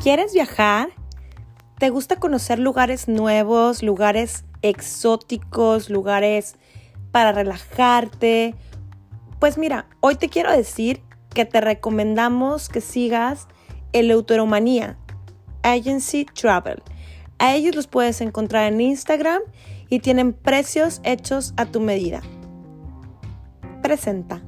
¿Quieres viajar? ¿Te gusta conocer lugares nuevos, lugares exóticos, lugares para relajarte? Pues mira, hoy te quiero decir que te recomendamos que sigas el Autoromanía Agency Travel. A ellos los puedes encontrar en Instagram y tienen precios hechos a tu medida. Presenta.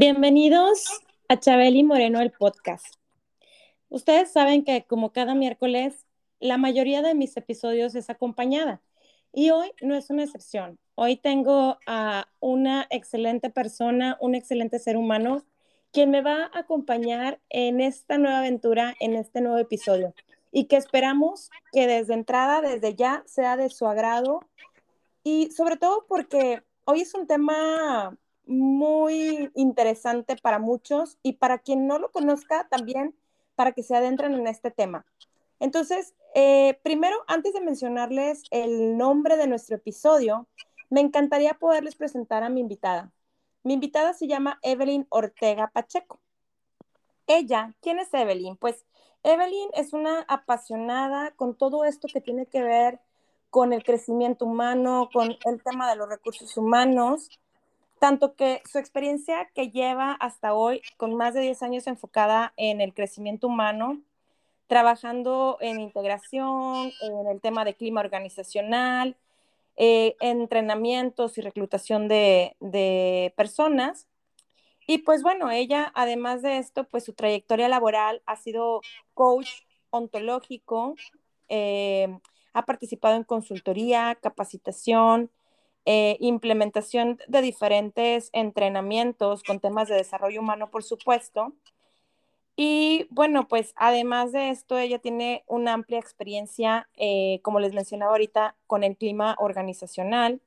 Bienvenidos a Chabeli Moreno, el podcast. Ustedes saben que como cada miércoles, la mayoría de mis episodios es acompañada y hoy no es una excepción. Hoy tengo a una excelente persona, un excelente ser humano, quien me va a acompañar en esta nueva aventura, en este nuevo episodio y que esperamos que desde entrada, desde ya, sea de su agrado y sobre todo porque hoy es un tema muy interesante para muchos y para quien no lo conozca también para que se adentren en este tema. Entonces, eh, primero, antes de mencionarles el nombre de nuestro episodio, me encantaría poderles presentar a mi invitada. Mi invitada se llama Evelyn Ortega Pacheco. Ella, ¿quién es Evelyn? Pues Evelyn es una apasionada con todo esto que tiene que ver con el crecimiento humano, con el tema de los recursos humanos tanto que su experiencia que lleva hasta hoy, con más de 10 años enfocada en el crecimiento humano, trabajando en integración, en el tema de clima organizacional, eh, entrenamientos y reclutación de, personas. Y pues bueno, ella, además de esto, pues su trayectoria laboral ha sido coach ontológico, eh, ha participado en consultoría, capacitación, eh, implementación de diferentes entrenamientos con temas de desarrollo humano, por supuesto. Y bueno, pues además de esto, ella tiene una amplia experiencia, eh, como les mencionaba ahorita, con el clima organizacional.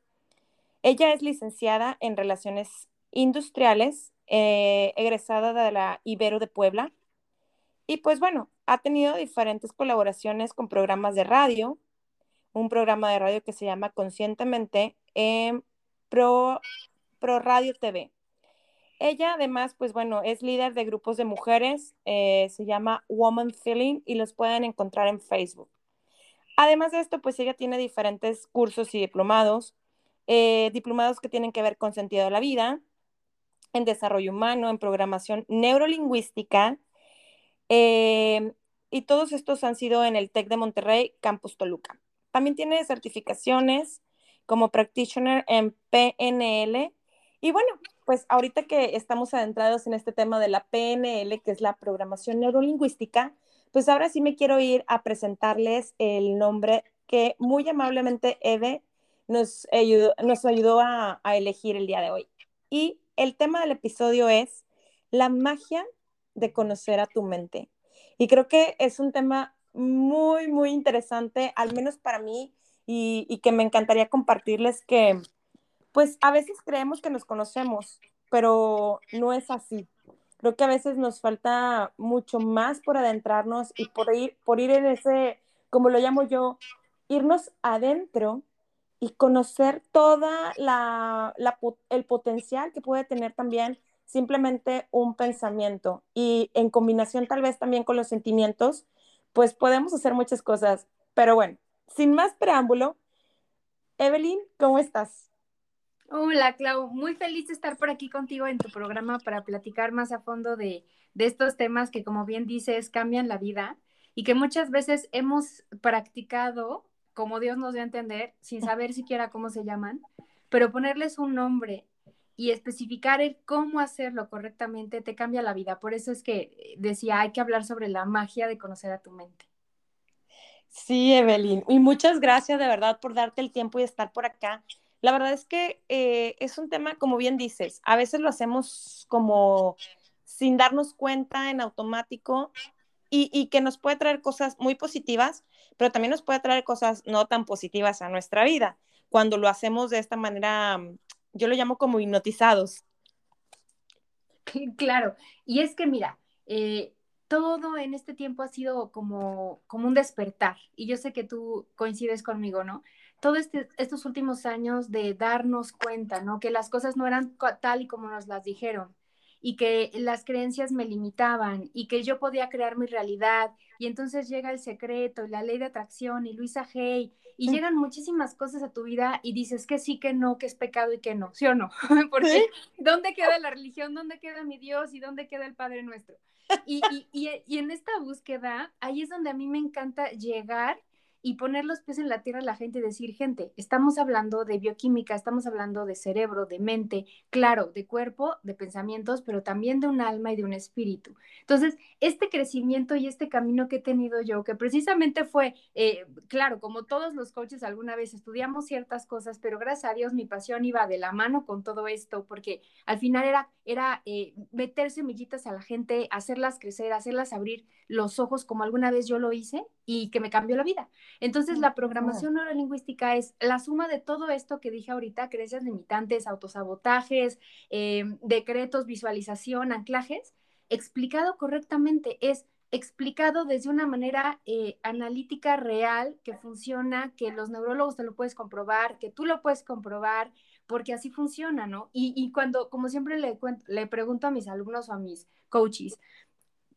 Ella es licenciada en Relaciones Industriales, eh, egresada de la Ibero de Puebla. Y pues bueno, ha tenido diferentes colaboraciones con programas de radio, un programa de radio que se llama Conscientemente en Pro, Pro Radio TV. Ella además, pues bueno, es líder de grupos de mujeres, eh, se llama Woman Feeling y los pueden encontrar en Facebook. Además de esto, pues ella tiene diferentes cursos y diplomados, eh, diplomados que tienen que ver con sentido de la vida, en desarrollo humano, en programación neurolingüística, eh, y todos estos han sido en el TEC de Monterrey, Campus Toluca. También tiene certificaciones como practitioner en PNL. Y bueno, pues ahorita que estamos adentrados en este tema de la PNL, que es la programación neurolingüística, pues ahora sí me quiero ir a presentarles el nombre que muy amablemente Eve nos ayudó, nos ayudó a, a elegir el día de hoy. Y el tema del episodio es la magia de conocer a tu mente. Y creo que es un tema muy, muy interesante, al menos para mí, y, que me encantaría compartirles que, pues a veces creemos que nos conocemos, pero no es así. Creo que a veces nos falta mucho más por adentrarnos y por ir, por ir en ese, como lo llamo yo, irnos adentro y conocer toda la, el potencial que puede tener también simplemente un pensamiento y en combinación tal vez también con los sentimientos, pues podemos hacer muchas cosas. Pero bueno, sin más preámbulo, Evelyn, ¿cómo estás? Hola, Clau. Muy feliz de estar por aquí contigo en tu programa para platicar más a fondo de, de estos temas que, como bien dices, cambian la vida y que muchas veces hemos practicado, como Dios nos dio a entender, sin saber siquiera cómo se llaman, pero ponerles un nombre y especificar el cómo hacerlo correctamente te cambia la vida. Por eso es que decía, hay que hablar sobre la magia de conocer a tu mente. Sí, Evelyn. Y muchas gracias de verdad por darte el tiempo y estar por acá. La verdad es que eh, es un tema, como bien dices, a veces lo hacemos como sin darnos cuenta en automático y, y, que nos puede traer cosas muy positivas, pero también nos puede traer cosas no tan positivas a nuestra vida cuando lo hacemos de esta manera, yo lo llamo como hipnotizados. Claro, y es que mira, eh, todo en este tiempo ha sido como, como un despertar, y yo sé que tú coincides conmigo, ¿no? Todos este, estos últimos años de darnos cuenta, ¿no? Que las cosas no eran tal y como nos las dijeron, y que las creencias me limitaban y que yo podía crear mi realidad. Y entonces llega el secreto y la ley de atracción y Luisa Hay y mm. llegan muchísimas cosas a tu vida y dices que sí, que no, que es pecado y que no, ¿sí o no? Porque ¿dónde queda la religión? ¿Dónde queda mi Dios? ¿Y dónde queda el Padre Nuestro? Y, y, y, y en esta búsqueda, ahí es donde a mí me encanta llegar y poner los pies en la tierra a la gente y decir, gente, estamos hablando de bioquímica, estamos hablando de cerebro, de mente, claro, de cuerpo, de pensamientos, pero también de un alma y de un espíritu. Entonces, este crecimiento y este camino que he tenido yo, que precisamente fue, eh, claro, como todos los coaches alguna vez estudiamos ciertas cosas, pero gracias a Dios mi pasión iba de la mano con todo esto, porque al final era, era eh, meter semillitas a la gente, hacerlas crecer, hacerlas abrir los ojos como alguna vez yo lo hice y que me cambió la vida. Entonces, la programación neurolingüística es la suma de todo esto que dije ahorita, creencias limitantes, autosabotajes, eh, decretos, visualización, anclajes, explicado correctamente. Es explicado desde una manera eh, analítica real que funciona, que los neurólogos te lo puedes comprobar, que tú lo puedes comprobar, porque así funciona, ¿no? Y, cuando, como siempre le, le pregunto a mis alumnos o a mis coaches,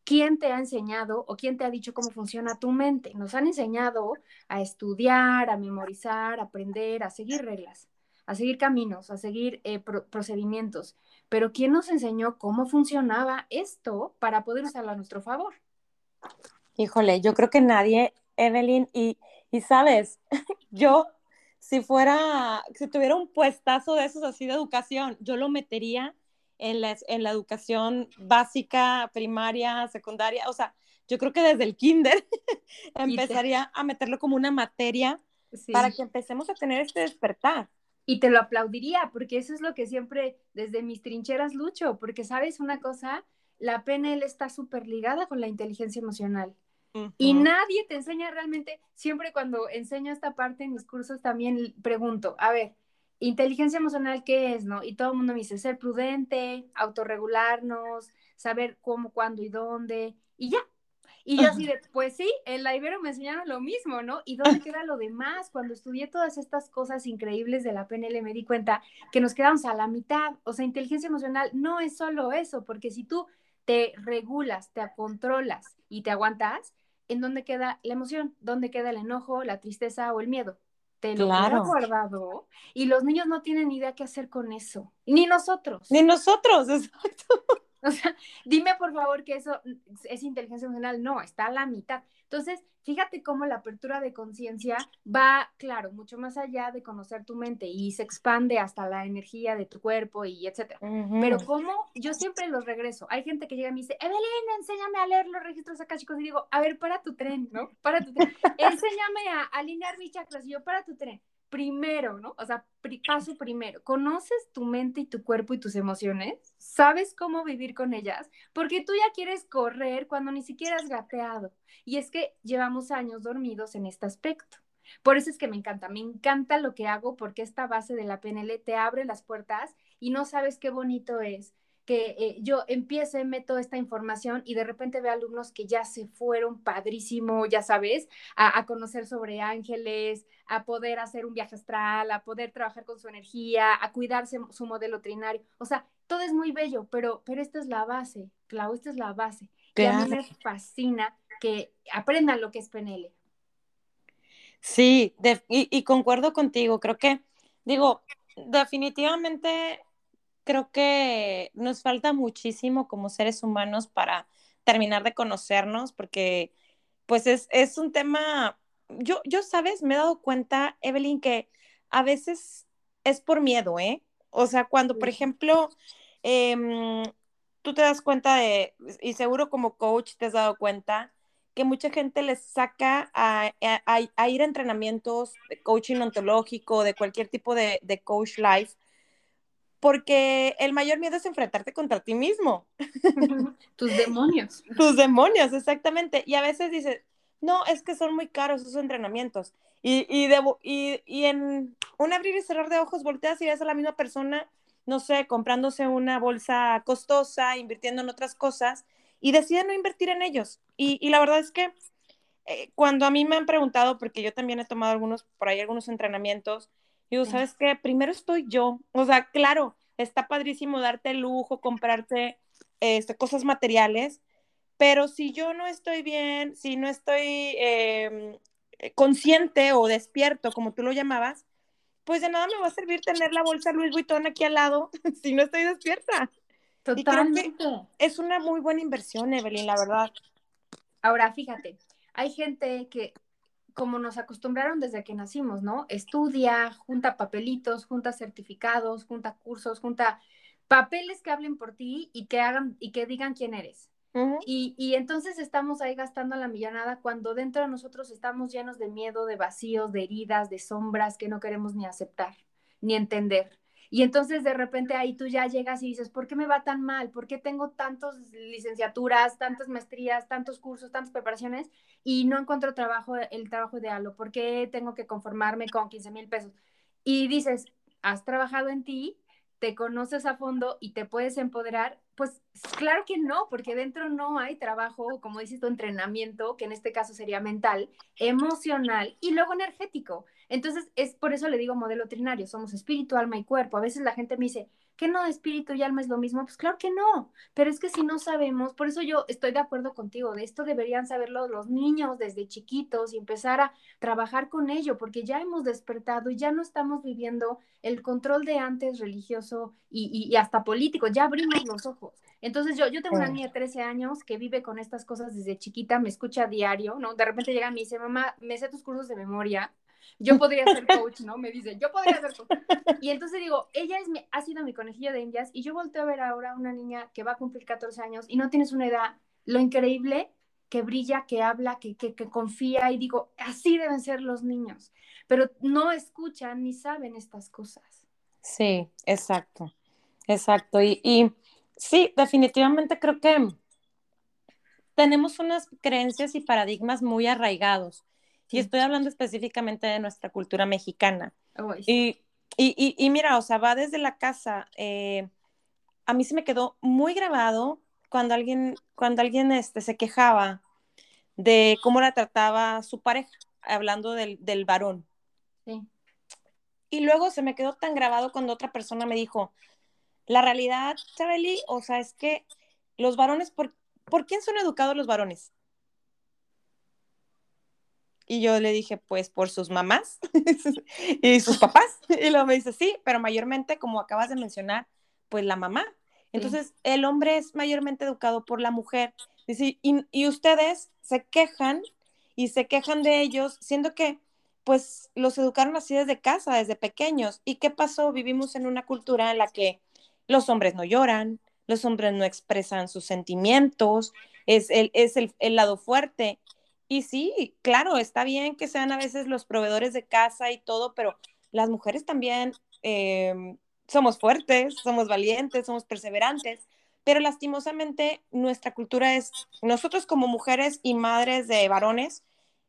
¿quién te ha enseñado o quién te ha dicho cómo funciona tu mente? Nos han enseñado a estudiar, a memorizar, a aprender, a seguir reglas, a seguir caminos, a seguir eh, procedimientos. Pero ¿quién nos enseñó cómo funcionaba esto para poder usarlo a nuestro favor? Híjole, yo creo que nadie, Evelyn, y, y sabes, yo si fuera, si tuviera un puestazo de esos así de educación, yo lo metería en la, en la educación básica, primaria, secundaria, o sea, yo creo que desde el kinder empezaría a meterlo como una materia para que empecemos a tener este despertar. Y te lo aplaudiría, porque eso es lo que siempre desde mis trincheras lucho, porque sabes una cosa, la PNL está súper ligada con la inteligencia emocional. Y nadie te enseña realmente, siempre cuando enseño esta parte en mis cursos también pregunto, a ver, inteligencia emocional, ¿qué es? ¿No? Y todo el mundo me dice, ser prudente, autorregularnos, saber cómo, cuándo y dónde, y ya. Y yo así de, pues sí, en la Ibero me enseñaron lo mismo, ¿no? ¿Y dónde queda lo demás? Cuando estudié todas estas cosas increíbles de la PNL me di cuenta que nos quedamos a la mitad. O sea, inteligencia emocional no es solo eso, porque si tú te regulas, te controlas y te aguantas, ¿en dónde queda la emoción? ¿Dónde queda el enojo, la tristeza o el miedo? Te lo claro. guardado y los niños no tienen idea qué hacer con eso. Ni nosotros. Ni nosotros, exacto. O sea, dime por favor que eso es inteligencia emocional. No, está a la mitad. Entonces, fíjate cómo la apertura de conciencia va, claro, mucho más allá de conocer tu mente y se expande hasta la energía de tu cuerpo y etcétera. Pero cómo yo siempre los regreso. Hay gente que llega y me dice, Evelyn, enséñame a leer los registros acá, chicos. Y digo, a ver, para tu tren, ¿no? Para tu tren. enséñame a alinear mis chakras. Y yo, para tu tren primero, ¿no? O sea, paso primero, ¿conoces tu mente y tu cuerpo y tus emociones? ¿Sabes cómo vivir con ellas? Porque tú ya quieres correr cuando ni siquiera has gateado. Y es que llevamos años dormidos en este aspecto. Por eso es que me encanta, me encanta lo que hago porque esta base de la PNL te abre las puertas y no sabes qué bonito es que eh, yo empiece, meto esta información y de repente veo alumnos que ya se fueron padrísimo, ya sabes, a, conocer sobre ángeles, a poder hacer un viaje astral, a poder trabajar con su energía, a cuidarse su modelo trinario. O sea, todo es muy bello, pero, pero esta es la base, Clau, esta es la base. Y a mí me fascina que aprendan lo que es PNL. Sí, y, y concuerdo contigo, creo que, digo, definitivamente creo que nos falta muchísimo como seres humanos para terminar de conocernos, porque pues es, es un tema, yo, yo, sabes, me he dado cuenta, Evelyn, que a veces es por miedo, ¿eh? O sea, cuando, por ejemplo, em, tú te das cuenta de, y seguro como coach te has dado cuenta, que mucha gente les saca a, ir a entrenamientos de coaching ontológico, de cualquier tipo de, de coach life, porque el mayor miedo es enfrentarte contra ti mismo. Tus demonios. Tus demonios, exactamente. Y a veces dices, no, es que son muy caros esos entrenamientos. Y, y, y, y en un abrir y cerrar de ojos volteas y ves a la misma persona, no sé, comprándose una bolsa costosa, invirtiendo en otras cosas, y decide no invertir en ellos. Y, y la verdad es que eh, cuando a mí me han preguntado, porque yo también he tomado algunos, por ahí algunos entrenamientos, digo, ¿sabes qué? Primero estoy yo. O sea, claro, está padrísimo darte el lujo, comprarte este, cosas materiales, pero si yo no estoy bien, si no estoy em, consciente o despierto, como tú lo llamabas, pues de nada me va a servir tener la bolsa Louis Vuitton aquí al lado si no estoy despierta. Totalmente. es una muy buena inversión, Evelyn, la verdad. Ahora, fíjate, hay gente que, como nos acostumbraron desde que nacimos, ¿no? Estudia, junta papelitos, junta certificados, junta cursos, junta papeles que hablen por ti y que hagan y que digan quién eres. y, y, entonces estamos ahí gastando la millonada cuando dentro de nosotros estamos llenos de miedo, de vacíos, de heridas, de sombras que no queremos ni aceptar, ni entender. Y entonces de repente ahí tú ya llegas y dices, ¿por qué me va tan mal? ¿Por qué tengo tantas licenciaturas, tantas maestrías, tantos cursos, tantas preparaciones y no encuentro trabajo, el trabajo ideal? ¿O por qué tengo que conformarme con 15 mil pesos? Y dices, has trabajado en ti, te conoces a fondo y te puedes empoderar, pues claro que no, porque dentro no hay trabajo, como dices tu entrenamiento, que en este caso sería mental, emocional y luego energético. Entonces, es por eso le digo modelo trinario, somos espíritu, alma y cuerpo. A veces la gente me dice, ¿que no espíritu y alma es lo mismo? Pues claro que no, pero es que si no sabemos, por eso yo estoy de acuerdo contigo, de esto deberían saberlo los niños desde chiquitos y empezar a trabajar con ello, porque ya hemos despertado y ya no estamos viviendo el control de antes religioso y, y, hasta político, ya abrimos los ojos. Entonces yo, yo tengo una niña de 13 años que vive con estas cosas desde chiquita, me escucha a diario, ¿no? De repente llega y me dice, mamá, me sé tus cursos de memoria, yo podría ser coach, ¿no? Me dice, yo podría ser coach. Y entonces digo, ella es mi, ha sido mi conejillo de indias y yo volteo a ver ahora una niña que va a cumplir 14 años y no tienes una edad, lo increíble que brilla, que habla, que, que, que confía y digo, así deben ser los niños, pero no escuchan ni saben estas cosas. Sí, exacto, exacto. Y, y sí, definitivamente creo que tenemos unas creencias y paradigmas muy arraigados y estoy hablando específicamente de nuestra cultura mexicana. y, y, y, mira, o sea, va desde la casa. Eh, a mí se me quedó muy grabado cuando alguien, cuando alguien este, se quejaba de cómo la trataba su pareja, hablando del, del varón. Sí. Y luego se me quedó tan grabado cuando otra persona me dijo, la realidad, Chabeli, o sea, es que los varones, ¿por, ¿por quién son educados los varones? Y yo le dije, pues por sus mamás y sus papás. Y luego me dice, sí, pero mayormente, como acabas de mencionar, pues la mamá. Entonces, el hombre es mayormente educado por la mujer. Dice, y, y, ustedes se quejan y se quejan de ellos, siendo que, pues, los educaron así desde casa, desde pequeños. ¿Y qué pasó? Vivimos en una cultura en la que los hombres no lloran, los hombres no expresan sus sentimientos, es el, es el, el lado fuerte. Y sí, claro, está bien que sean a veces los proveedores de casa y todo, pero las mujeres también em, somos fuertes, somos valientes, somos perseverantes, pero lastimosamente nuestra cultura es, nosotros como mujeres y madres de varones,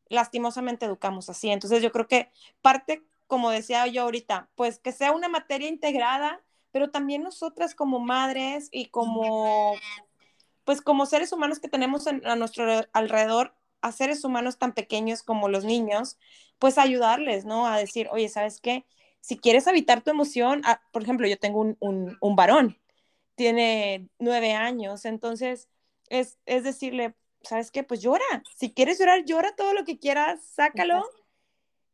lastimosamente educamos así. Entonces yo creo que parte, como decía yo ahorita, pues que sea una materia integrada, pero también nosotras como madres y como, pues como seres humanos que tenemos a nuestro alrededor, a seres humanos tan pequeños como los niños, pues ayudarles, ¿no? A decir, oye, ¿sabes qué? Si quieres habitar tu emoción, ah, por ejemplo, yo tengo un, un, varón, tiene nueve años, entonces es, es decirle, ¿sabes qué? Pues llora. Si quieres llorar, llora todo lo que quieras, sácalo.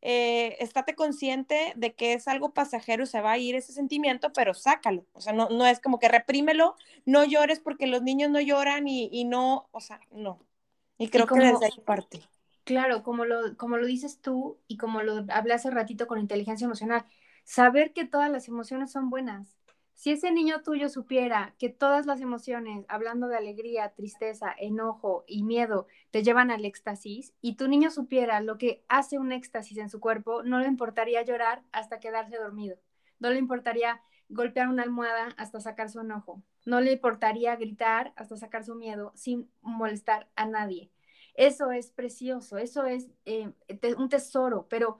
Eh, estate consciente de que es algo pasajero, se va a ir ese sentimiento, pero sácalo. O sea, no, no es como que reprímelo, no llores porque los niños no lloran y, y no, o sea, no. Y creo que desde ahí parte. Claro, como lo, como lo dices tú y como lo hablé hace ratito con inteligencia emocional, saber que todas las emociones son buenas, si ese niño tuyo supiera que todas las emociones, hablando de alegría, tristeza, enojo y miedo, te llevan al éxtasis, y tu niño supiera lo que hace un éxtasis en su cuerpo, no le importaría llorar hasta quedarse dormido, no le importaría golpear una almohada hasta sacar su enojo, no le importaría gritar hasta sacar su miedo sin molestar a nadie. Eso es precioso, eso es eh, un tesoro, pero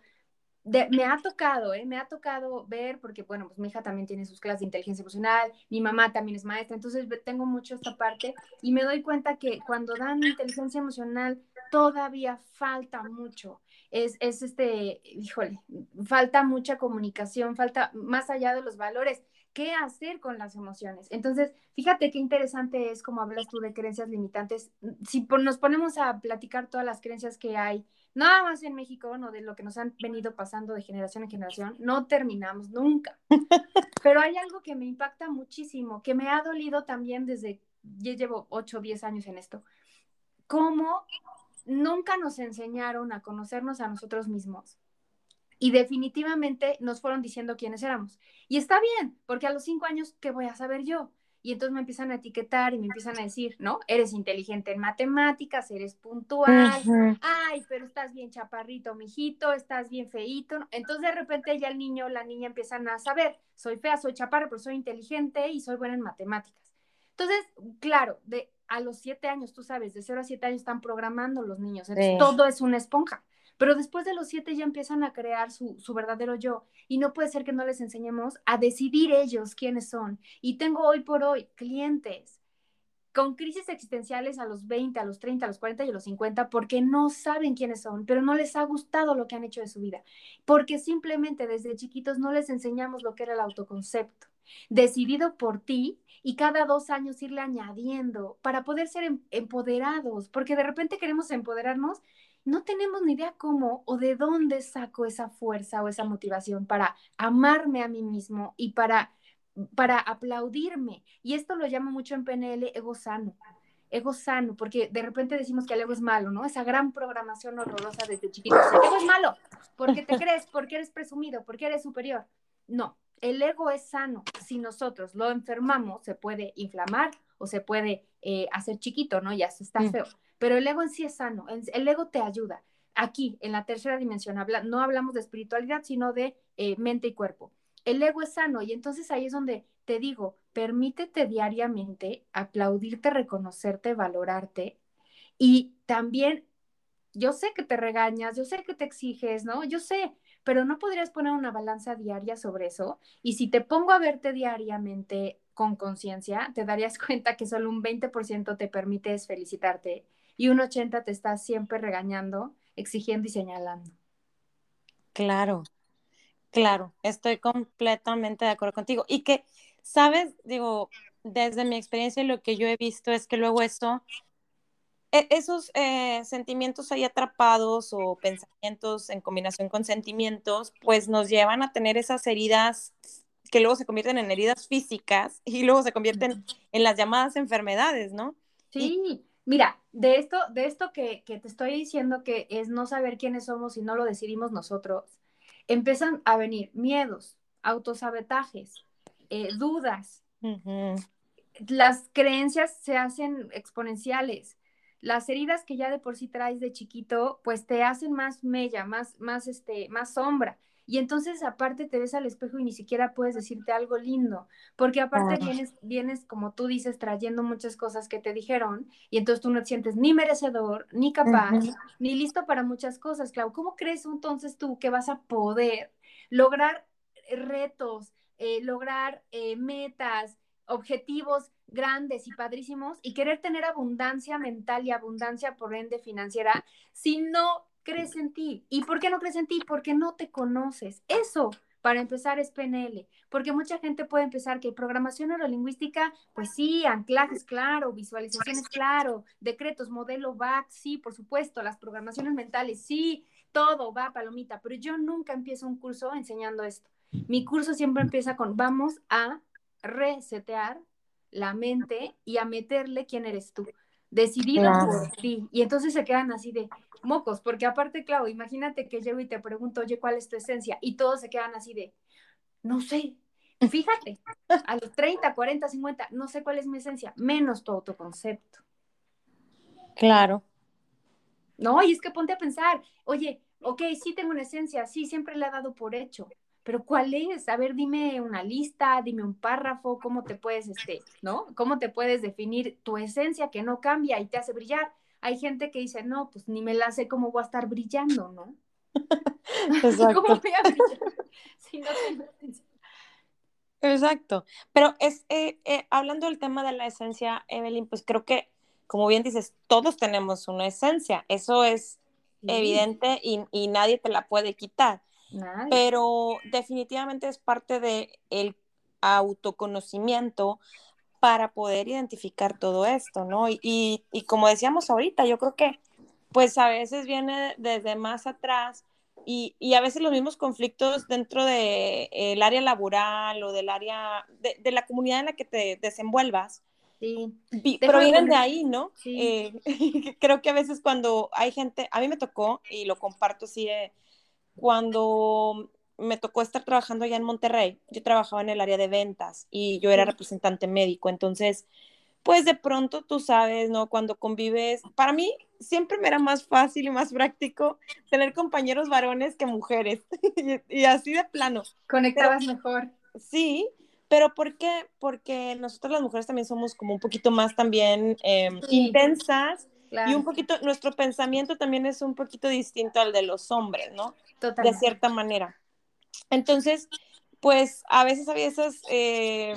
me ha tocado, ¿eh? me ha tocado ver, porque bueno, pues mi hija también tiene sus clases de inteligencia emocional, mi mamá también es maestra, entonces tengo mucho esta parte y me doy cuenta que cuando dan inteligencia emocional todavía falta mucho. Es, es este, híjole, falta mucha comunicación, falta más allá de los valores qué hacer con las emociones. Entonces, fíjate qué interesante es como hablas tú de creencias limitantes. Si nos ponemos a platicar todas las creencias que hay, nada más en México, no de lo que nos han venido pasando de generación en generación, no terminamos nunca. Pero hay algo que me impacta muchísimo, que me ha dolido también desde, yo llevo 8 o 10 años en esto, cómo nunca nos enseñaron a conocernos a nosotros mismos y definitivamente nos fueron diciendo quiénes éramos. Y está bien, porque a los cinco años, ¿qué voy a saber yo? Y entonces me empiezan a etiquetar y me empiezan a decir, ¿no? Eres inteligente en matemáticas, eres puntual, ay, pero estás bien chaparrito, mijito, estás bien feito. Entonces de repente ya el niño o la niña empiezan a saber, soy fea, soy chaparra, pero soy inteligente y soy buena en matemáticas. Entonces, claro, de a los siete años, tú sabes, de cero a siete años están programando los niños, entonces todo es una esponja. Pero después de los siete ya empiezan a crear su, verdadero yo y no puede ser que no les enseñemos a decidir ellos quiénes son. Y tengo hoy por hoy clientes con crisis existenciales a los 20, a los 30, a los 40 y a los 50 porque no saben quiénes son, pero no les ha gustado lo que han hecho de su vida, porque simplemente desde chiquitos no les enseñamos lo que era el autoconcepto, decidido por ti y cada dos años irle añadiendo para poder ser em, empoderados, porque de repente queremos empoderarnos no tenemos ni idea cómo o de dónde saco esa fuerza o esa motivación para amarme a mí mismo y para, para aplaudirme. Y esto lo llamo mucho en PNL ego sano. Ego sano, porque de repente decimos que el ego es malo, ¿no? Esa gran programación horrorosa desde chiquito. El ego es malo, porque te crees, porque eres presumido, porque eres superior. No, el ego es sano. Si nosotros lo enfermamos, se puede inflamar o se puede eh, hacer chiquito, ¿no? Ya se está mm. Pero el ego en sí es sano, el ego te ayuda. Aquí, en la tercera dimensión, no hablamos de espiritualidad, sino de eh, mente y cuerpo. El ego es sano y entonces ahí es donde te digo, permítete diariamente aplaudirte, reconocerte, valorarte y también, yo sé que te regañas, yo sé que te exiges, ¿no? Yo sé, pero no podrías poner una balanza diaria sobre eso. Y si te pongo a verte diariamente con conciencia, te darías cuenta que solo un 20% te permites felicitarte y un 80 te está siempre regañando, exigiendo y señalando. Claro, claro, estoy completamente de acuerdo contigo. Y que, sabes, digo, desde mi experiencia lo que yo he visto es que luego eso, e, esos eh, sentimientos ahí atrapados o pensamientos en combinación con sentimientos, pues nos llevan a tener esas heridas que luego se convierten en heridas físicas y luego se convierten en las llamadas enfermedades, ¿no? Sí, Mira, de esto, de esto que, te estoy diciendo que es no saber quiénes somos y no lo decidimos nosotros, empiezan a venir miedos, autosabotajes, eh, dudas. Las creencias se hacen exponenciales. Las heridas que ya de por sí traes de chiquito, pues te hacen más mella, más, más, este, más sombra. Y entonces aparte te ves al espejo y ni siquiera puedes decirte algo lindo, porque aparte vienes, vienes, como tú dices, trayendo muchas cosas que te dijeron y entonces tú no te sientes ni merecedor, ni capaz, ni listo para muchas cosas, Clau. ¿Cómo crees entonces tú que vas a poder lograr retos, eh, lograr eh, metas, objetivos grandes y padrísimos y querer tener abundancia mental y abundancia por ende financiera si no crees en ti. ¿Y por qué no crees en ti? Porque no te conoces. Eso, para empezar, es PNL. Porque mucha gente puede empezar que programación neurolingüística, pues sí, anclajes, claro, visualizaciones, claro, decretos, modelo VAC, sí, por supuesto, las programaciones mentales, sí, todo va, palomita. Pero yo nunca empiezo un curso enseñando esto. Mi curso siempre empieza con, vamos a resetear la mente y a meterle quién eres tú decidido por ti. Y entonces se quedan así de mocos, porque aparte, claro, imagínate que llego y te pregunto, oye, ¿cuál es tu esencia? Y todos se quedan así de, no sé, Fíjate, a los 30, 40, 50, no sé cuál es mi esencia, menos tu autoconcepto. Claro. No, y es que ponte a pensar, oye, ok, sí tengo una esencia, sí, siempre le he dado por hecho, pero ¿cuál es? A ver, dime una lista, dime un párrafo, cómo te puedes, este, ¿no? ¿Cómo te puedes definir tu esencia que no cambia y te hace brillar? Hay gente que dice, no, pues ni me la sé cómo voy a estar brillando, ¿no? Exacto. ¿Cómo voy a brillar si no tengo esencia? Exacto. Pero es, eh, eh, hablando del tema de la esencia, Evelyn, pues creo que, como bien dices, todos tenemos una esencia. Eso es Sí, evidente y, y nadie te la puede quitar. Pero definitivamente es parte de el autoconocimiento para poder identificar todo esto, ¿no? Y, y, y como decíamos ahorita, yo creo que pues a veces viene desde más atrás y, y a veces los mismos conflictos dentro del de, el área laboral o del área de, de, la comunidad en la que te desenvuelvas. Sí. vi- provienen de ahí, ¿no? Sí. Eh, creo que a veces cuando hay gente, a mí me tocó, y lo comparto así, eh, cuando me tocó estar trabajando allá en Monterrey, yo trabajaba en el área de ventas y yo era representante médico, entonces, pues de pronto tú sabes, ¿no? Cuando convives, para mí siempre me era más fácil y más práctico tener compañeros varones que mujeres, y, así de plano. Conectabas mejor. Sí, pero ¿por qué? Porque nosotros las mujeres también somos como un poquito más también eh, Sí. intensas y un poquito, nuestro pensamiento también es un poquito distinto al de los hombres, ¿no? De totalmente. cierta manera. Entonces, pues a veces había esas, eh,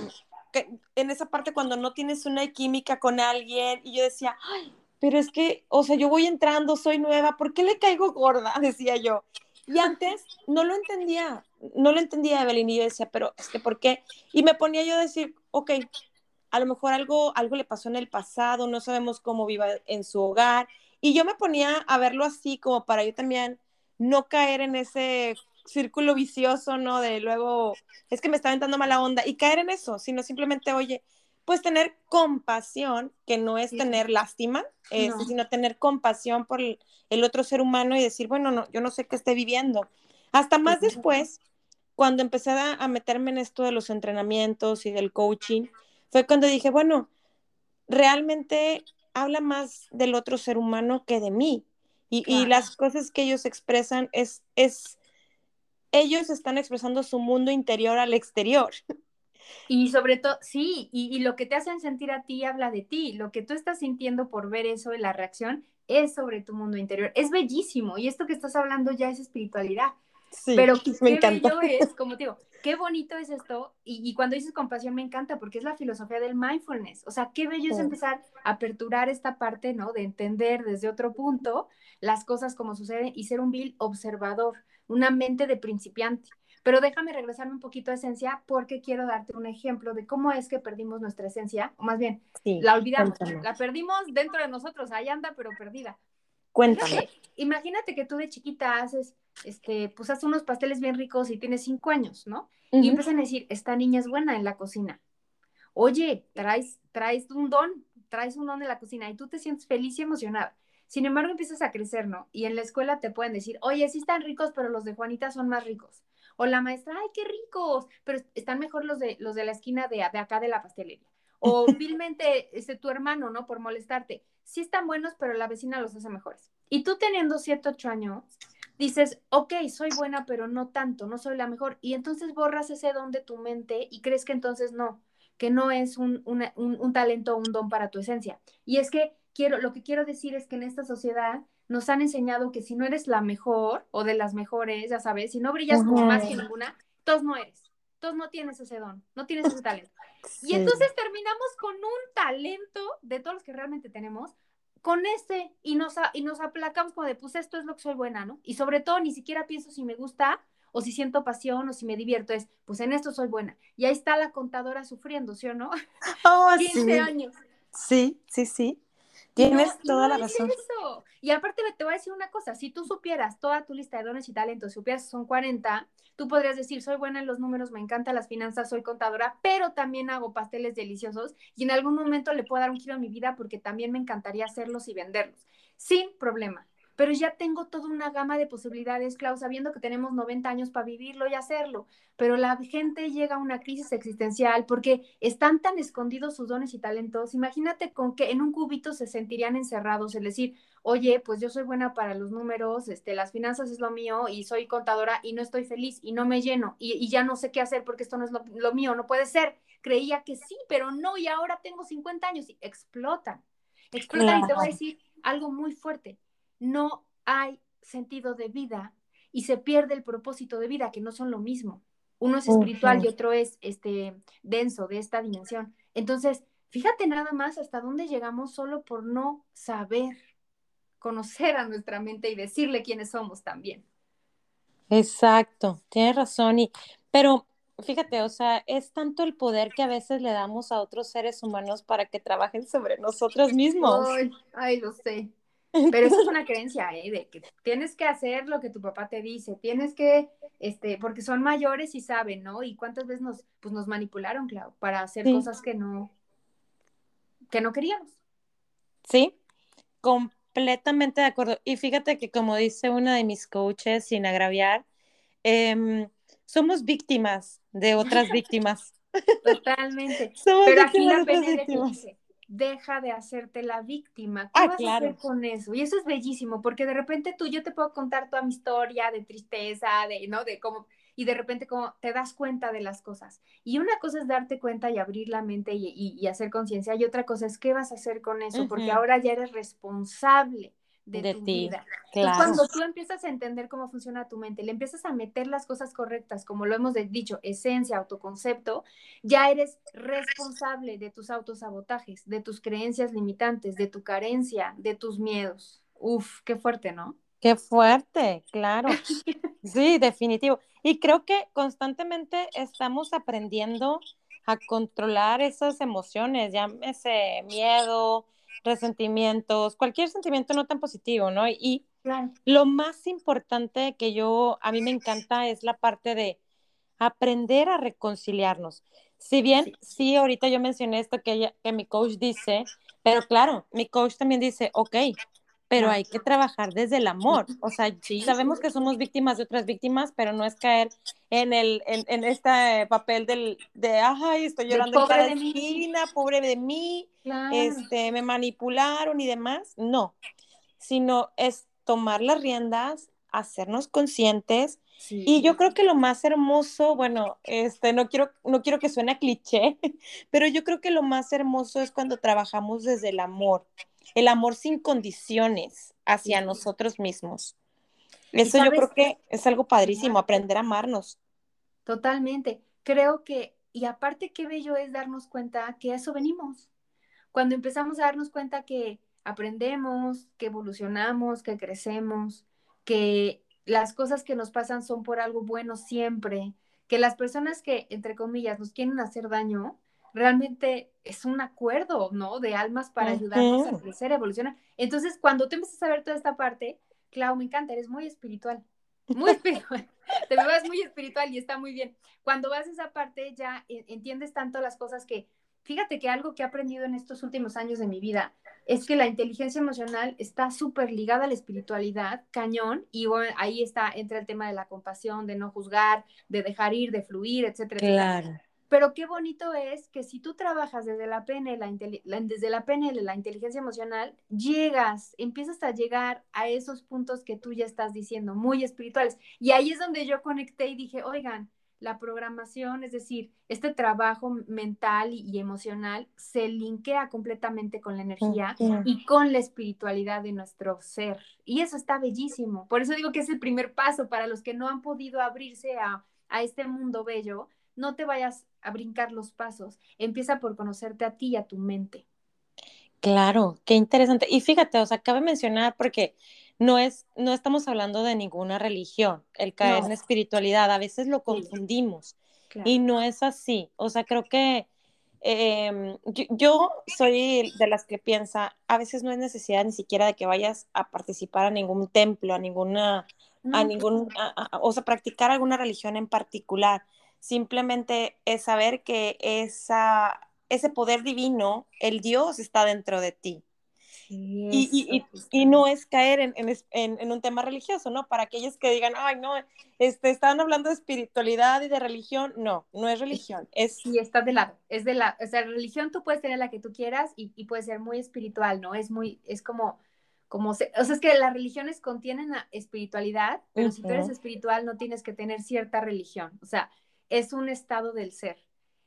en esa parte cuando no tienes una química con alguien y yo decía, ay, pero es que, o sea, yo voy entrando, soy nueva, ¿por qué le caigo gorda? Decía yo. Y antes no lo entendía, no lo entendía Evelyn y yo decía, pero es que ¿por qué? Y me ponía yo a decir, ok, a lo mejor algo, algo le pasó en el pasado, no sabemos cómo viva en su hogar. Y yo me ponía a verlo así como para yo también no caer en ese círculo vicioso, ¿no? De luego, es que me está aventando mala onda y caer en eso, sino simplemente, oye, pues tener compasión, que no es Sí. tener lástima, eh, No. sino tener compasión por el, el otro ser humano y decir, bueno, no, yo no sé qué esté viviendo. Hasta más Sí. después, cuando empecé a, a meterme en esto de los entrenamientos y del coaching, fue cuando dije, bueno, realmente habla más del otro ser humano que de mí. Y, y Claro. las cosas que ellos expresan es, es, ellos están expresando su mundo interior al exterior. Y sobre todo, sí, y, y lo que te hacen sentir a ti habla de ti. Lo que tú estás sintiendo por ver eso y la reacción es sobre tu mundo interior. Es bellísimo. Y esto que estás hablando ya es espiritualidad. Sí, Pero me qué encanta. bello es, como te digo, qué bonito es esto. Y, y cuando dices compasión me encanta porque es la filosofía del mindfulness. O sea, qué bello es Sí. empezar a aperturar esta parte, ¿no? De entender desde otro punto las cosas como suceden y ser un vil observador, una mente de principiante. Pero déjame regresarme un poquito a esencia porque quiero darte un ejemplo de cómo es que perdimos nuestra esencia, o más bien, Sí, la olvidamos, cuéntame. la perdimos dentro de nosotros, ahí anda, pero perdida. Cuéntame. Imagínate que tú de chiquita haces, este, pues haces unos pasteles bien ricos y tienes cinco años, ¿no? Y empiezan a decir, esta niña es buena en la cocina. Oye, traes, traes un don, traes un don en la cocina y tú te sientes feliz y emocionada. Sin embargo, empiezas a crecer, ¿no? Y en la escuela te pueden decir, oye, sí están ricos, pero los de Juanita son más ricos. O la maestra, ay, qué ricos, pero están mejor los de, los de la esquina de, de acá de la pastelería. O vilmente, este, tu hermano, ¿no? Por molestarte. Sí están buenos, pero la vecina los hace mejores. Y tú teniendo 7, 8 años, dices, ok, soy buena, pero no tanto, no soy la mejor. Y entonces borras ese don de tu mente y crees que entonces no, que no es un, una- un, un talento o un don para tu esencia. Y es que quiero, lo que quiero decir es que en esta sociedad nos han enseñado que si no eres la mejor o de las mejores, ya sabes, si no brillas como Ujú. más que ninguna, todos no eres, todos no tienes ese don, no tienes ese talento. Y entonces terminamos con un talento de todos los que realmente tenemos, con este, y nos, y nos aplacamos como de, pues esto es lo que soy buena, ¿no? Y sobre todo ni siquiera pienso si me gusta o si siento pasión o si me divierto, es, pues en esto soy buena. Y ahí está la contadora sufriendo, ¿sí o no? Oh, 15 sí. años. Sí, sí, sí. No- Tienes toda no la razón. eso. Y aparte te voy a decir una cosa, si tú supieras toda tu lista de dones y talentos, supieras que son 40, tú podrías decir, soy buena en los números, me encantan las finanzas, soy contadora, pero también hago pasteles deliciosos y en algún momento le puedo dar un giro a mi vida porque también me encantaría hacerlos y venderlos, sin problema. Pero ya tengo toda una gama de posibilidades, Clau, sabiendo que tenemos 90 años para vivirlo y hacerlo, pero la gente llega a una crisis existencial porque están tan escondidos sus dones y talentos. Imagínate con que en un cubito se sentirían encerrados, es decir, oye, pues yo soy buena para los números, este, las finanzas es lo mío y soy contadora y no estoy feliz y no me lleno y, ya no sé qué hacer porque esto no es lo, lo mío, no puede ser. Creía que sí, pero no y ahora tengo 50 años y explotan. Explotan y te voy a decir algo muy fuerte no hay sentido de vida y se pierde el propósito de vida, que no son lo mismo. Uno es espiritual y otro es este denso de esta dimensión. Entonces, fíjate nada más hasta dónde llegamos solo por no saber conocer a nuestra mente y decirle quiénes somos también. Exacto, tienes razón. Y, pero fíjate, o sea, es tanto el poder que a veces le damos a otros seres humanos para que trabajen sobre nosotros mismos. Ay, ay lo sé. Pero eso es una creencia, ¿eh? De que tienes que hacer lo que tu papá te dice, tienes que, este, porque son mayores y saben, ¿no? Y cuántas veces nos, pues nos manipularon, claro, para hacer cosas que no, que no queríamos. Sí, completamente de acuerdo. Y fíjate que como dice una de mis coaches, sin agraviar, em, somos víctimas de otras víctimas. Totalmente. Pero aquí la PNL dice, deja de hacerte la víctima. ¿Qué ah, vas a hacer con eso? Y eso es bellísimo, porque de repente tú, yo te puedo contar toda mi historia de tristeza, de, ¿no? De cómo, y de repente como te das cuenta de las cosas. Y una cosa es darte cuenta y abrir la mente y, hacer conciencia, y otra cosa es qué vas a hacer con eso, porque ahora ya eres responsable de, tu ti. vida. cuando tú empiezas a entender cómo funciona tu mente, le empiezas a meter las cosas correctas, como lo hemos dicho, esencia, autoconcepto, ya eres responsable de tus autosabotajes, de tus creencias limitantes, de tu carencia, de tus miedos. Uf, qué fuerte, ¿no? Qué fuerte, claro. Sí, definitivo. Y creo que constantemente estamos aprendiendo a controlar esas emociones, llámese miedo, resentimientos, cualquier sentimiento no tan positivo, ¿no? Y lo más importante que yo, a mí me encanta es la parte de aprender a reconciliarnos. Si bien, sí, ahorita yo mencioné esto que, que mi coach dice, pero claro, mi coach también dice, ok, pero hay que trabajar desde el amor. O sea, sabemos que somos víctimas de otras víctimas, pero no es caer en el en, en este papel del de ay, estoy llorando en cada esquina, pobre de mí, este, me manipularon y demás. No, sino es tomar las riendas, hacernos conscientes. Y yo creo que lo más hermoso, bueno, este, no quiero, no quiero que suene a cliché, pero yo creo que lo más hermoso es cuando trabajamos desde el amor el amor sin condiciones hacia nosotros mismos. Eso yo creo que es algo padrísimo, aprender a amarnos. Totalmente. Creo que, y aparte qué bello es darnos cuenta que a eso venimos. Cuando empezamos a darnos cuenta que aprendemos, que evolucionamos, que crecemos, que las cosas que nos pasan son por algo bueno siempre, que las personas que, entre comillas, nos quieren hacer daño, realmente es un acuerdo, ¿no? De almas para ayudarnos a crecer, evolucionar. Entonces, cuando tú empiezas a ver toda esta parte, Clau, me encanta, eres muy espiritual, muy espiritual. Te ves muy espiritual y está muy bien. Cuando vas a esa parte, ya entiendes tanto las cosas que, fíjate que algo que he aprendido en estos últimos años de mi vida es que la inteligencia emocional está súper ligada a la espiritualidad, cañón, y bueno, ahí está, entra el tema de la compasión, de no juzgar, de dejar ir, de fluir, etcétera. Claro. Pero qué bonito es que si tú trabajas desde la PNL, la, desde la PNL, la inteligencia emocional, llegas, empiezas a llegar a esos puntos que tú ya estás diciendo, muy espirituales. Y ahí es donde yo conecté y dije, oigan, la programación, es decir, este trabajo mental y, emocional se linkea completamente con la energía y con la espiritualidad de nuestro ser. Y eso está bellísimo. Por eso digo que es el primer paso para los que no han podido abrirse a, a este mundo bello no te vayas a brincar los pasos. Empieza por conocerte a ti y a tu mente. Claro, qué interesante. Y fíjate, o sea, cabe mencionar porque no es, no estamos hablando de ninguna religión, el caer en espiritualidad, a veces lo confundimos y no es así. O sea, creo que em, yo, soy de las que piensa, a veces no es necesidad ni siquiera de que vayas a participar a ningún templo, a ninguna, a ningún, o sea, practicar alguna religión en particular simplemente es saber que esa, ese poder divino, el Dios está dentro de ti. y, y, no es caer en, en, en, un tema religioso, ¿no? Para aquellos que digan, ay, no, este, están hablando de espiritualidad y de religión, no, no es religión, es... Sí, está de lado, es de la, o sea, religión tú puedes tener la que tú quieras y, y puede ser muy espiritual, ¿no? Es muy, es como, como, o sea, es que las religiones contienen espiritualidad, pero si tú eres espiritual no tienes que tener cierta religión, o sea, es un estado del ser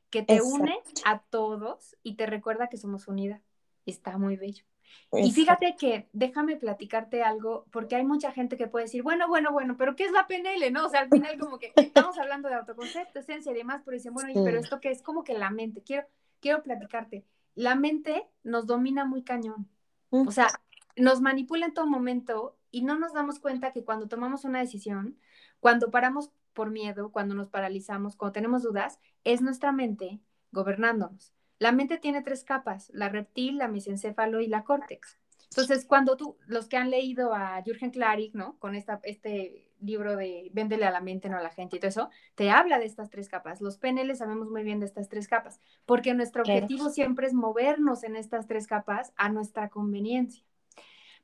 que te une a todos y te recuerda que somos unida. Está muy bello. Y fíjate que déjame platicarte algo, porque hay mucha gente que puede decir, bueno, bueno, bueno, pero ¿qué es la PNL? ¿No? O sea, al final como que estamos hablando de autoconcepto, esencia y demás, pero dicen, bueno, pero esto que es como que la mente, quiero, quiero platicarte, la mente nos domina muy cañón, o sea, nos manipula en todo momento y no nos damos cuenta que cuando tomamos una decisión, cuando paramos por miedo, cuando nos paralizamos, cuando tenemos dudas, es nuestra mente gobernándonos. La mente tiene tres capas, la reptil, la mesencéfalo y la córtex. Entonces, cuando tú, los que han leído a Jürgen Klarik, ¿no? Con esta, este libro de Véndele a la mente, no a la gente y todo eso, te habla de estas tres capas. Los PNL sabemos muy bien de estas tres capas, porque nuestro objetivo siempre es movernos en estas tres capas a nuestra conveniencia.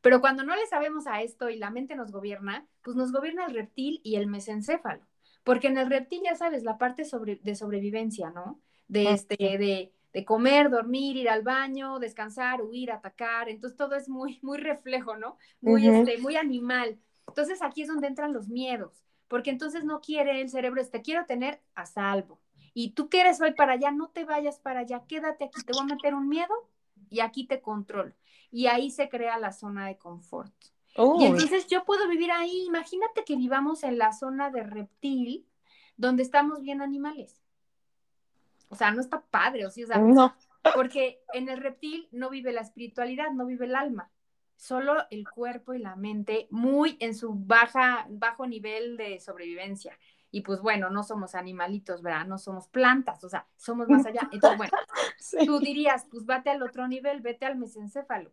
Pero cuando no le sabemos a esto y la mente nos gobierna, pues nos gobierna el reptil y el mesencéfalo. Porque en el reptil, ya sabes, la parte sobre, de sobrevivencia, ¿no? De, este, de, de comer, dormir, ir al baño, descansar, huir, atacar. Entonces todo es muy, muy reflejo, ¿no? Muy, este, muy animal. Entonces aquí es donde entran los miedos, porque entonces no quiere el cerebro, te este, quiero tener a salvo. Y tú quieres hoy para allá, no te vayas para allá, quédate aquí, te voy a meter un miedo y aquí te controlo. Y ahí se crea la zona de confort. Y entonces yo puedo vivir ahí, imagínate que vivamos en la zona de reptil, donde estamos bien animales. O sea, no está padre, o sí, o sea, no. porque en el reptil no vive la espiritualidad, no vive el alma, solo el cuerpo y la mente muy en su baja, bajo nivel de sobrevivencia. Y pues bueno, no somos animalitos, ¿verdad? No somos plantas, o sea, somos más allá. Entonces, bueno, tú dirías, pues vete al otro nivel, vete al mesencéfalo.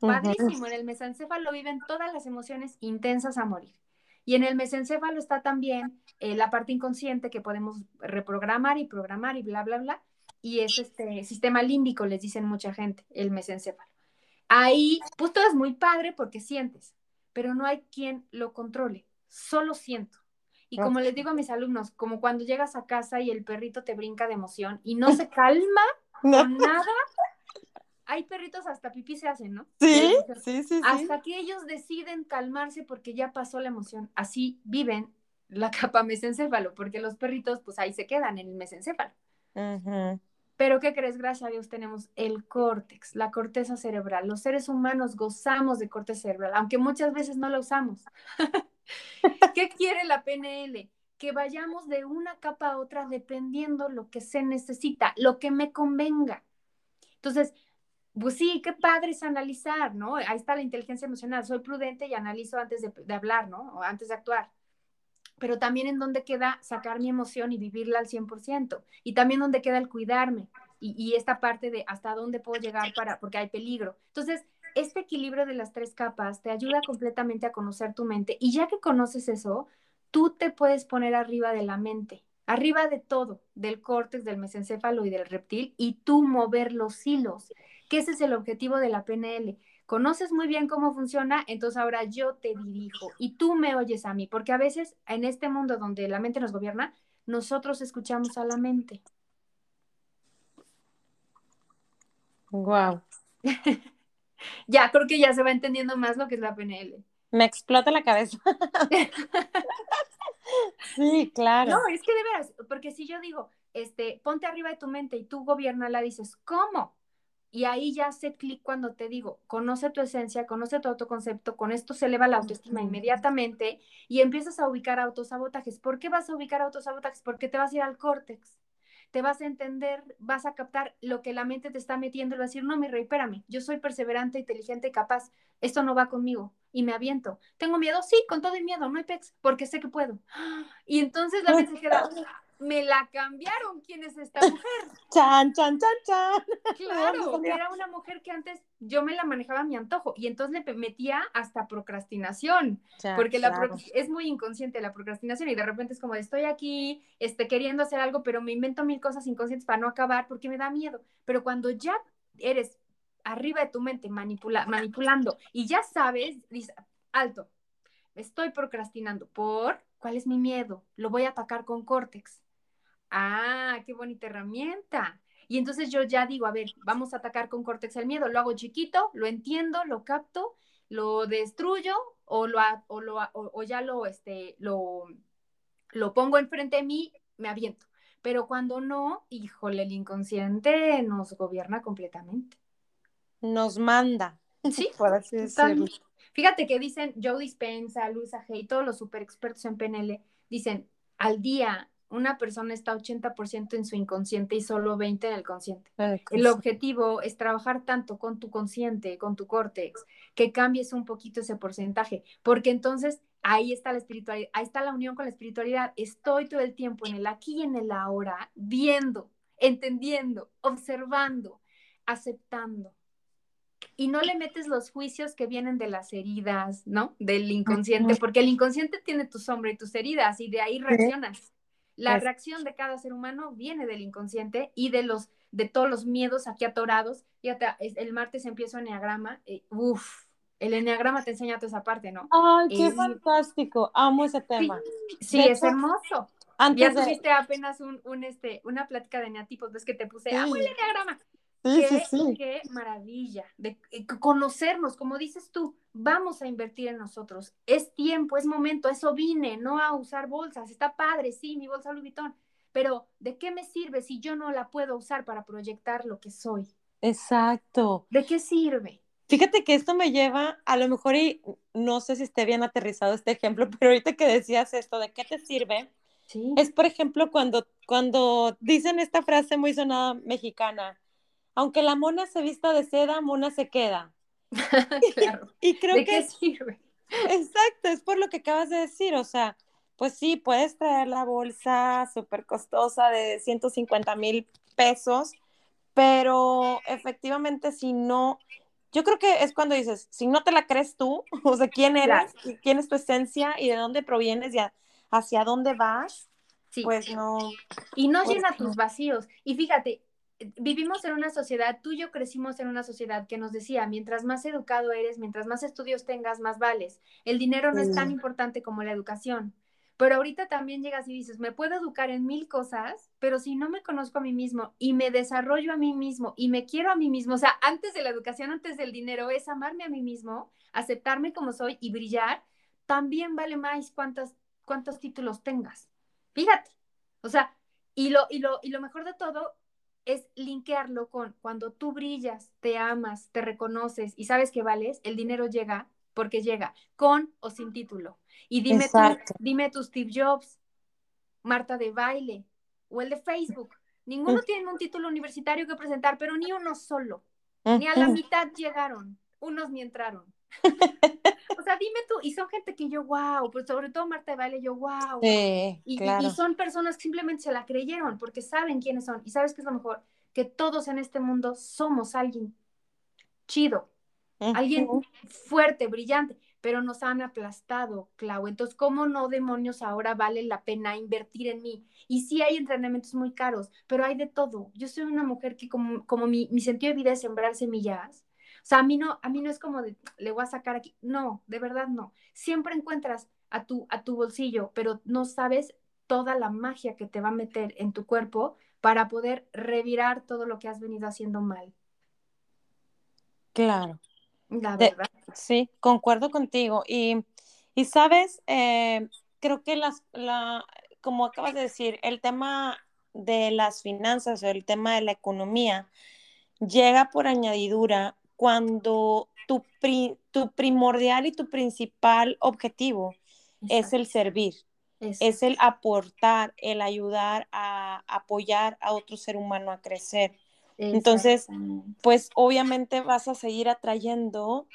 Padrísimo, en el mesencéfalo viven todas las emociones intensas a morir. Y en el mesencéfalo está también eh, la parte inconsciente que podemos reprogramar y programar y bla, bla, bla. Y es este sistema límbico, les dicen mucha gente, el mesencéfalo. Ahí, pues todo es muy padre porque sientes, pero no hay quien lo controle, solo siento. Y como les digo a mis alumnos, como cuando llegas a casa y el perrito te brinca de emoción y no se calma con nada, hay perritos hasta pipí se hacen, ¿no? Sí, sí, sí. Hasta que ellos deciden calmarse porque ya pasó la emoción. Así viven la capa mesencéfalo, porque los perritos, pues ahí se quedan en el mesencéfalo. Pero ¿qué crees? Gracias a Dios tenemos el córtex, la corteza cerebral. Los seres humanos gozamos de corteza cerebral, aunque muchas veces no la usamos. ¿Qué quiere la PNL? Que vayamos de una capa a otra dependiendo lo que se necesita, lo que me convenga. Entonces, pues sí, qué padre es analizar, ¿no? Ahí está la inteligencia emocional. Soy prudente y analizo antes de, hablar, ¿no? O antes de actuar. Pero también en dónde queda sacar mi emoción y vivirla al 100%. Y también dónde queda el cuidarme. Y, y esta parte de hasta dónde puedo llegar para, porque hay peligro. Entonces, este equilibrio de las tres capas te ayuda completamente a conocer tu mente. Y ya que conoces eso, tú te puedes poner arriba de la mente, arriba de todo, del córtex, del mesencéfalo y del reptil, y tú mover los hilos que ese es el objetivo de la PNL. Conoces muy bien cómo funciona, entonces ahora yo te dirijo y tú me oyes a mí, porque a veces en este mundo donde la mente nos gobierna, nosotros escuchamos a la mente. Wow. ya, creo que ya se va entendiendo más lo que es la PNL. Me explota la cabeza. sí, claro. No, es que de veras, porque si yo digo, este, ponte arriba de tu mente y tú la dices, ¿cómo? Y ahí ya hace clic cuando te digo, conoce tu esencia, conoce tu autoconcepto, con esto se eleva la autoestima inmediatamente y empiezas a ubicar autosabotajes. ¿Por qué vas a ubicar autosabotajes? Porque te vas a ir al córtex, te vas a entender, vas a captar lo que la mente te está metiendo y vas a decir, no, mi rey, espérame, yo soy perseverante, inteligente, capaz, esto no va conmigo y me aviento. ¿Tengo miedo? Sí, con todo el miedo, no hay pex, porque sé que puedo. Y entonces la mente se queda, me la cambiaron. ¿Quién es esta mujer? Chan, chan, chan, chan. Claro, era una mujer que antes yo me la manejaba a mi antojo y entonces le metía hasta procrastinación, porque la es muy inconsciente la procrastinación y de repente es como estoy aquí, este, queriendo hacer algo, pero me invento mil cosas inconscientes para no acabar porque me da miedo. Pero cuando ya eres arriba de tu mente, manipula, manipulando, y ya sabes, dice, alto, estoy procrastinando. ¿Por? ¿Cuál es mi miedo? Lo voy a atacar con córtex. Ah, qué bonita herramienta. Y entonces yo ya digo, a ver, vamos a atacar con córtex el miedo, lo hago chiquito, lo entiendo, lo capto, lo destruyo o, lo, o, lo, o, ya lo, este, lo, lo pongo enfrente de mí, me aviento. Pero cuando no, híjole, el inconsciente nos gobierna completamente. Nos manda. Sí, por así decirlo. Fíjate que dicen Joe Dispensa, Luisa Hay, todos los super expertos en PNL, dicen, al día una persona está 80% en su inconsciente y solo 20% en el consciente. El objetivo es trabajar tanto con tu consciente, con tu córtex, que cambies un poquito ese porcentaje, porque entonces ahí está la espiritualidad, ahí está la unión con la espiritualidad. Estoy todo el tiempo en el aquí y en el ahora, viendo, entendiendo, observando, aceptando. Y no le metes los juicios que vienen de las heridas, ¿no? Del inconsciente, porque el inconsciente tiene tu sombra y tus heridas y de ahí reaccionas. La reacción de cada ser humano viene del inconsciente y de los de todos los miedos aquí atorados. Fíjate, el martes empiezo enneagrama, eh, uff, el enneagrama te enseña toda esa parte, ¿no? Ay, qué fantástico, amo ese tema. Sí, es hermoso. Antes ya tuviste apenas un, un, este, una plática de eneatipos, ves que te puse, amo el enneagrama. Sí, qué, sí, qué maravilla de eh, conocernos, como dices tú, vamos a invertir en nosotros. Es tiempo, es momento, eso vine, no a usar bolsas. Está padre, sí, mi bolsa Louis Vuitton, pero ¿de qué me sirve si yo no la puedo usar para proyectar lo que soy? Exacto. ¿De qué sirve? Fíjate que esto me lleva, a lo mejor, y no sé si esté bien aterrizado este ejemplo, pero ahorita que decías esto, ¿de qué te sirve? Sí. Es, por ejemplo, cuando, cuando dicen esta frase muy sonada mexicana, aunque la mona se vista de seda, mona se queda. claro. y creo ¿De que qué sirve? Exacto, es por lo que acabas de decir, o sea, pues sí, puedes traer la bolsa súper costosa de 150 mil pesos, pero efectivamente si no, yo creo que es cuando dices, si no te la crees tú, o sea, quién eres, quién es tu esencia y de dónde provienes y hacia dónde vas, pues no. Y no llena tus vacíos. Y fíjate, vivimos en una sociedad, tú y yo crecimos en una sociedad que nos decía, mientras más educado eres, mientras más estudios tengas, más vales. El dinero no es tan importante como la educación. Pero ahorita también llegas y dices, me puedo educar en mil cosas, pero si no me conozco a mí mismo y me desarrollo a mí mismo y me quiero a mí mismo, o sea, antes de la educación, antes del dinero, es amarme a mí mismo, aceptarme como soy y brillar, también vale más cuántos, cuántos títulos tengas. Fíjate, o sea, y lo, y, lo, y lo mejor de todo es linkearlo con cuando tú brillas, te amas, te reconoces y sabes que vales, el dinero llega porque llega con o sin título. Y dime, tú, dime Steve Jobs, Marta de baile o el de Facebook. Ninguno tiene un título universitario que presentar, pero ni uno solo. Ni a la mitad llegaron, unos ni entraron. o sea, dime tú, y son gente que yo, wow, pues sobre todo Marta de Baile, yo, wow. y, y, son personas que simplemente se la creyeron porque saben quiénes son. Y sabes qué es lo mejor? Que todos en este mundo somos alguien chido, alguien fuerte, brillante pero nos han aplastado, Clau. Entonces, ¿cómo no demonios ahora vale la pena invertir en mí? Y sí hay entrenamientos muy caros, pero hay de todo. Yo soy una mujer que como, como mi, mi sentido de vida es sembrar semillas. O sea, a mí no, a mí no es como de, le voy a sacar aquí. No, de verdad no. Siempre encuentras a tu, a tu bolsillo, pero no sabes toda la magia que te va a meter en tu cuerpo para poder revirar todo lo que has venido haciendo mal. Claro. La verdad. sí, concuerdo contigo. Y, y sabes, eh, creo que las, la, como acabas de decir, el tema de las finanzas o el tema de la economía llega por añadidura cuando tu, tu primordial y tu principal objetivo es el servir, es el aportar, el ayudar a apoyar a otro ser humano a crecer. Entonces, pues obviamente vas a seguir atrayendo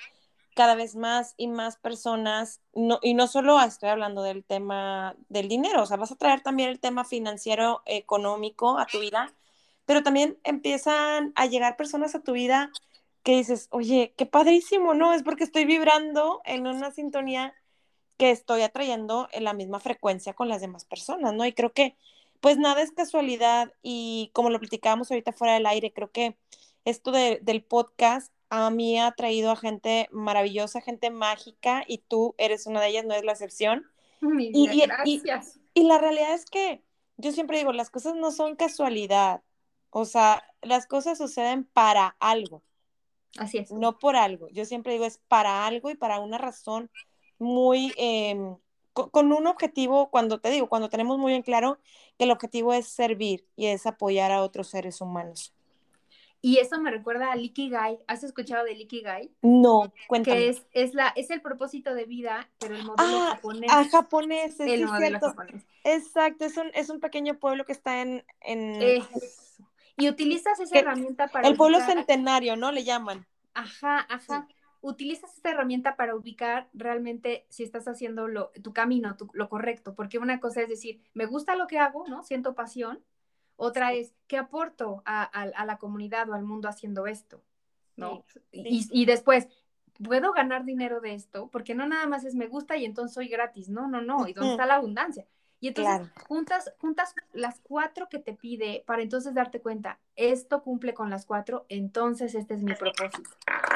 cada vez más y más personas, no, y no solo estoy hablando del tema del dinero, o sea, vas a traer también el tema financiero, económico a tu vida, pero también empiezan a llegar personas a tu vida que dices, oye, qué padrísimo, ¿no? Es porque estoy vibrando en una sintonía que estoy atrayendo en la misma frecuencia con las demás personas, ¿no? Y creo que pues nada es casualidad y como lo platicábamos ahorita fuera del aire, creo que esto del podcast a mí ha traído a gente maravillosa, gente mágica, y tú eres una de ellas, no es la excepción. y, gracias. Y, la realidad es que yo siempre digo, las cosas no son casualidad, o sea, las cosas suceden para algo. Así es. No por algo. Yo siempre digo, es para algo y para una razón muy, em, con, un objetivo, cuando te digo, cuando tenemos muy en claro que el objetivo es servir y es apoyar a otros seres humanos. Y eso me recuerda a Ikigai. ¿Has escuchado de Ikigai? No, cuéntame. Que es, es, la, es el propósito de vida, pero el modelo ah, japonés. Ah, japonés, el sí, modelo cierto. japonés. Exacto, es un, es un pequeño pueblo que está en... en... Y utilizas esa herramienta para... El pueblo centenario, ¿no? Le llaman. Ajá, ajá. Utilizas esta herramienta para ubicar realmente si estás haciendo lo, tu camino, lo correcto, porque una cosa es decir, me gusta lo que hago, ¿no? Siento pasión, otra es, ¿qué aporto a, la comunidad o al mundo haciendo esto? ¿No? Y, después, ¿puedo ganar dinero de esto? Porque no nada más es me gusta y entonces soy gratis. No, no, no. ¿Y dónde está la abundancia? Y entonces juntas, juntas las cuatro que te pide para entonces darte cuenta, esto cumple con las cuatro, entonces este es mi propósito,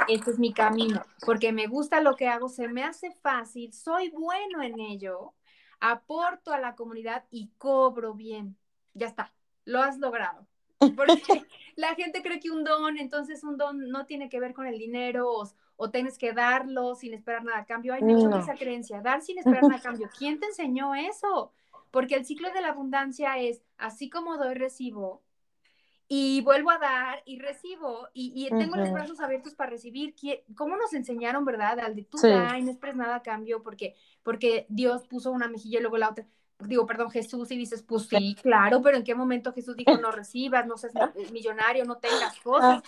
este es mi camino, porque me gusta lo que hago, se me hace fácil, soy bueno en ello, aporto a la comunidad y cobro bien. Ya está lo has logrado. Porque la gente cree que un don, entonces un don no tiene que ver con el dinero o, tienes que darlo sin esperar nada a cambio. Hay mucha esa creencia, dar sin esperar nada a cambio. ¿Quién te enseñó eso? Porque el ciclo de la abundancia es así como doy, recibo, y vuelvo a dar y recibo y, tengo los brazos abiertos para recibir. ¿Cómo nos enseñaron, verdad? Al de tú da y no esperes nada a cambio porque, porque Dios puso una mejilla y luego la otra digo, perdón, Jesús, y dices, pues sí, claro, pero ¿en qué momento Jesús dijo, no recibas, no seas millonario, no tengas cosas?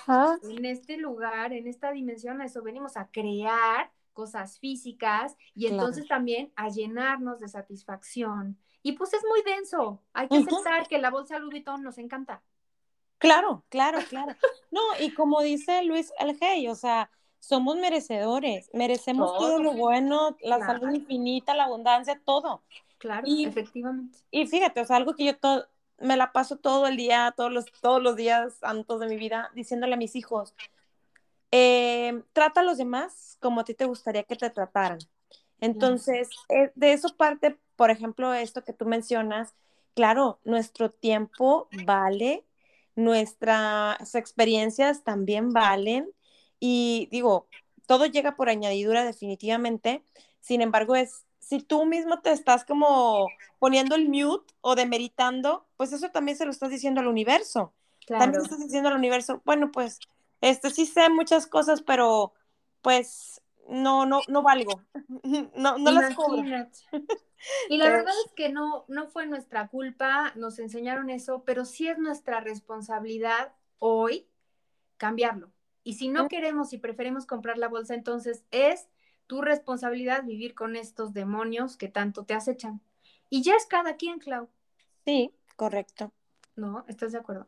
En este lugar, en esta dimensión, a eso venimos a crear cosas físicas y entonces también a llenarnos de satisfacción. Y pues es muy denso, hay que aceptar que la bolsa Louis Vuitton nos encanta. Claro, claro, claro. No, y como dice Luis Algey, o sea, somos merecedores, merecemos todo, lo bueno, la salud infinita, la abundancia, todo. Claro, efectivamente. Y fíjate, o sea, algo que yo todo, me la paso todo el día, todos los, todos los días santos de mi vida, diciéndole a mis hijos, eh, trata a los demás como a ti te gustaría que te trataran. Entonces, eh, de eso parte, por ejemplo, esto que tú mencionas, claro, nuestro tiempo vale, nuestras experiencias también valen y digo, todo llega por añadidura definitivamente, sin embargo, es si tú mismo te estás como poniendo el mute o demeritando, pues eso también se lo estás diciendo al universo. También estás diciendo al universo, bueno, pues, este sí sé muchas cosas, pero pues no, no, no valgo. No, no las cobro. Y la verdad es que no, no fue nuestra culpa, nos enseñaron eso, pero sí es nuestra responsabilidad hoy cambiarlo. Y si no queremos y preferimos comprar la bolsa, entonces es tu responsabilidad vivir con estos demonios que tanto te acechan. Y ya es cada quien, Clau. Sí, correcto. ¿No? ¿Estás de acuerdo?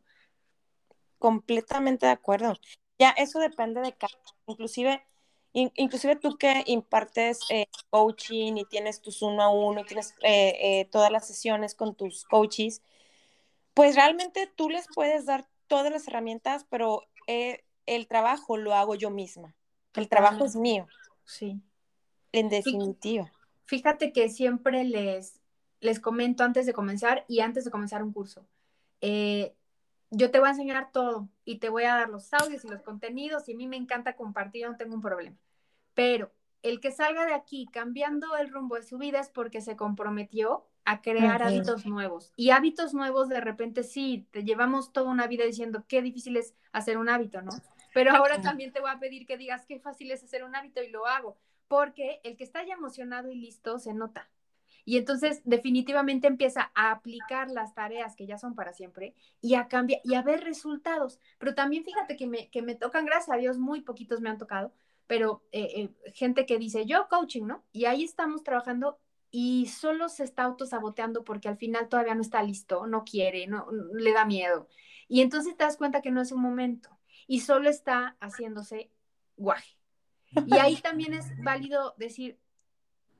Completamente de acuerdo. Ya eso depende de cada, inclusive, inclusive tú que impartes eh, coaching y tienes tus uno a uno y tienes eh, eh, todas las sesiones con tus coaches, pues realmente tú les puedes dar todas las herramientas, pero el trabajo lo hago yo misma. El trabajo es mío. Sí. En definitiva. Fíjate que siempre les, les comento antes de comenzar y antes de comenzar un curso. Eh, yo te voy a enseñar todo y te voy a dar los audios y los contenidos y a mí me encanta compartir, no tengo un problema. Pero el que salga de aquí cambiando el rumbo de su vida es porque se comprometió a crear hábitos nuevos. Y hábitos nuevos de repente sí, te llevamos toda una vida diciendo qué difícil es hacer un hábito, ¿no? Pero ahora también te voy a pedir que digas qué fácil es hacer un hábito y lo hago porque el que está ya emocionado y listo se nota. Y entonces definitivamente empieza a aplicar las tareas que ya son para siempre y a cambiar y a ver resultados. Pero también fíjate que me, que me tocan, gracias a Dios, muy poquitos me han tocado, pero eh, eh, gente que dice, yo coaching, ¿no? Y ahí estamos trabajando y solo se está autosaboteando porque al final todavía no está listo, no quiere, no, le da miedo. Y entonces te das cuenta que no es un momento y solo está haciéndose guaje. Y ahí también es válido decir,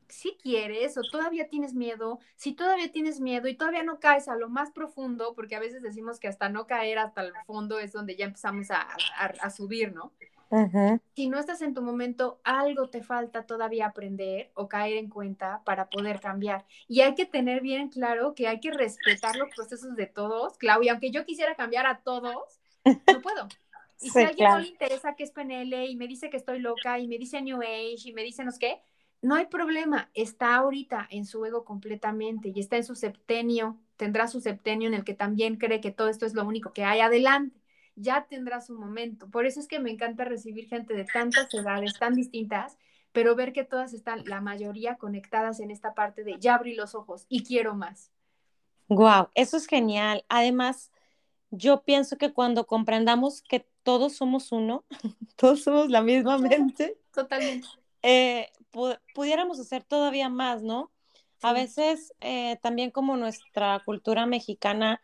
si quieres o todavía tienes miedo, si todavía tienes miedo y todavía no caes a lo más profundo, porque a veces decimos que hasta no caer hasta el fondo es donde ya empezamos a, subir, ¿no? Si no estás en tu momento, algo te falta todavía aprender o caer en cuenta para poder cambiar. Y hay que tener bien claro que hay que respetar los procesos de todos, Claudia, aunque yo quisiera cambiar a todos, no puedo. Y si a alguien no le interesa que es PNL y me dice que estoy loca y me dice New Age y me dice no sé qué, no hay problema, está ahorita en su ego completamente y está en su septenio, tendrá su septenio en el que también cree que todo esto es lo único que hay adelante, ya tendrá su momento. Por eso es que me encanta recibir gente de tantas edades tan distintas, pero ver que todas están, la mayoría conectadas en esta parte de ya abrí los ojos y quiero más. Wow, eso es genial. Además, yo pienso que cuando comprendamos que todos somos uno, todos somos la misma mente. Totalmente. Eh, pudiéramos hacer todavía más, ¿no? A veces eh, también como nuestra cultura mexicana,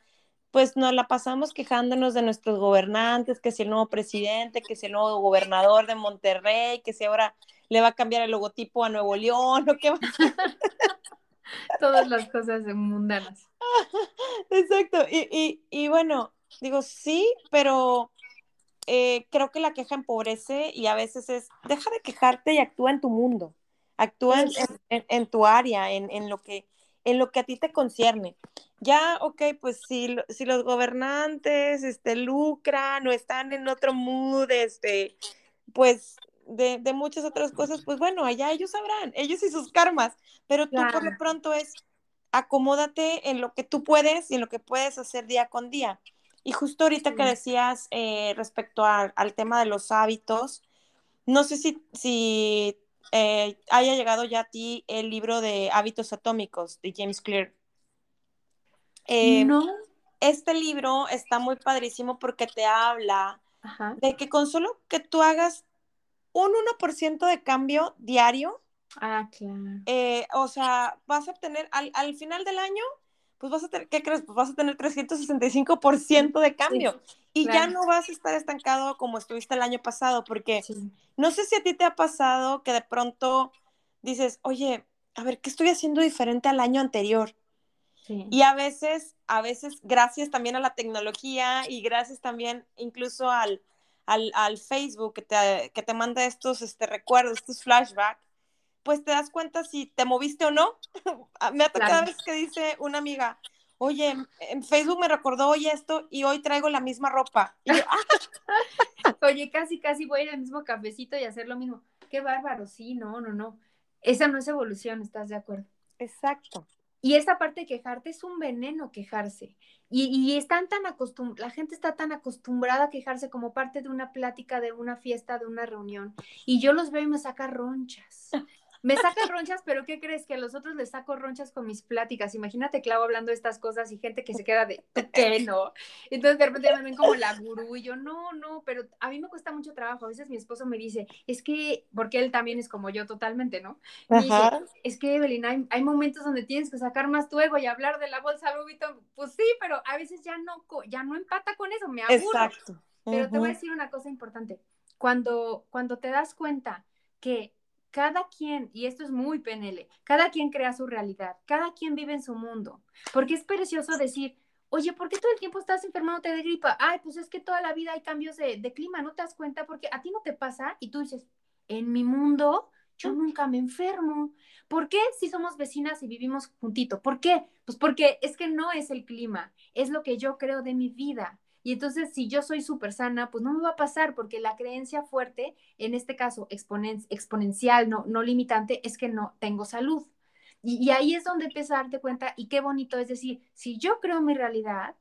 pues nos la pasamos quejándonos de nuestros gobernantes, que si el nuevo presidente, que si el nuevo gobernador de Monterrey, que si ahora le va a cambiar el logotipo a Nuevo León, o qué va Todas las cosas mundanas. Exacto. Y, y, y bueno, digo, sí, pero eh, creo que la queja empobrece y a veces es, deja de quejarte y actúa en tu mundo, actúa en, tu área, en, lo que, en lo que a ti te concierne. Ya, ok, pues si, si los gobernantes este, lucran o están en otro mood, este, pues de, muchas otras cosas, pues bueno, allá ellos sabrán, ellos y sus karmas, pero tú por lo pronto es acomódate en lo que tú puedes y en lo que puedes hacer día con día. Y justo ahorita que decías eh, respecto al tema de los hábitos, no sé si, si eh, haya llegado ya a ti el libro de hábitos atómicos de James Clear. Eh, no. Este libro está muy padrísimo porque te habla de que con solo que tú hagas un 1% de cambio diario, ah, claro. o sea, vas a obtener al, al final del año pues vas a tener, ¿qué crees? Pues vas a tener 365% de cambio y ya no vas a estar estancado como estuviste el año pasado, porque no sé si a ti te ha pasado que de pronto dices, oye, a ver, ¿qué estoy haciendo diferente al año anterior? Y a veces, a veces, gracias también a la tecnología y gracias también incluso al, al, al Facebook que te, que te manda estos este, recuerdos, estos flashbacks, pues te das cuenta si te moviste o no. Ah, me ha tocado vez que dice una amiga, oye, en Facebook me recordó hoy esto y hoy traigo la misma ropa. Ah". oye, casi, casi voy a ir al mismo cafecito y hacer lo mismo. Qué bárbaro, sí, no, no, no. Esa no es evolución, ¿estás de acuerdo? Exacto. Y esa parte de quejarte es un veneno quejarse. Y, y están tan acostumbrados, la gente está tan acostumbrada a quejarse como parte de una plática, de una fiesta, de una reunión. Y yo los veo y me saca ronchas. Me saca ronchas, pero ¿qué crees? Que a los otros les saco ronchas con mis pláticas. Imagínate, Clau, hablando de estas cosas y gente que se queda de, ¿qué no? Entonces de repente me ven como la gurú y yo, no, no, pero a mí me cuesta mucho trabajo. A veces mi esposo me dice, es que, porque él también es como yo totalmente, ¿no? dice, es que, Evelyn, hay, hay, momentos donde tienes que sacar más tu ego y hablar de la bolsa Louis Pues sí, pero a veces ya no, ya no empata con eso, me aburro. Exacto. Pero te voy a decir una cosa importante. Cuando, cuando te das cuenta que cada quien, y esto es muy PNL, cada quien crea su realidad, cada quien vive en su mundo, porque es precioso decir, oye, ¿por qué todo el tiempo estás enfermándote de gripa? Ay, pues es que toda la vida hay cambios de, clima, ¿no te das cuenta? Porque a ti no te pasa y tú dices, en mi mundo yo nunca me enfermo. ¿Por qué si somos vecinas y vivimos juntito? ¿Por qué? Pues porque es que no es el clima, es lo que yo creo de mi vida. Y entonces, si yo soy súper sana, pues no me va a pasar porque la creencia fuerte, en este caso exponencial, no, no limitante, es que no tengo salud. Y, ahí es donde empiezas a darte cuenta y qué bonito es decir, si yo creo mi realidad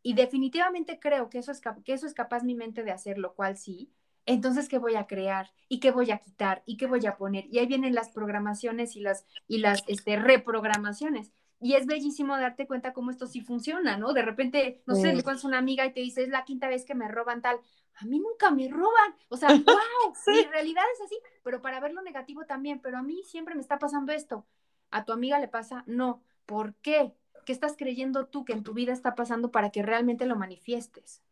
y definitivamente creo que eso es, que eso es capaz mi mente de hacer, lo cual sí, entonces, ¿qué voy a crear? ¿Y qué voy a quitar? ¿Y qué voy a poner? Y ahí vienen las programaciones y las, y las este, reprogramaciones. Y es bellísimo darte cuenta cómo esto sí funciona, ¿no? De repente, no sé, le cuentas una amiga y te dice, es la quinta vez que me roban tal. A mí nunca me roban. O sea, wow, mi realidad es así, pero para ver lo negativo también, pero a mí siempre me está pasando esto. ¿A tu amiga le pasa? No. ¿Por qué? ¿Qué estás creyendo tú que en tu vida está pasando para que realmente lo manifiestes?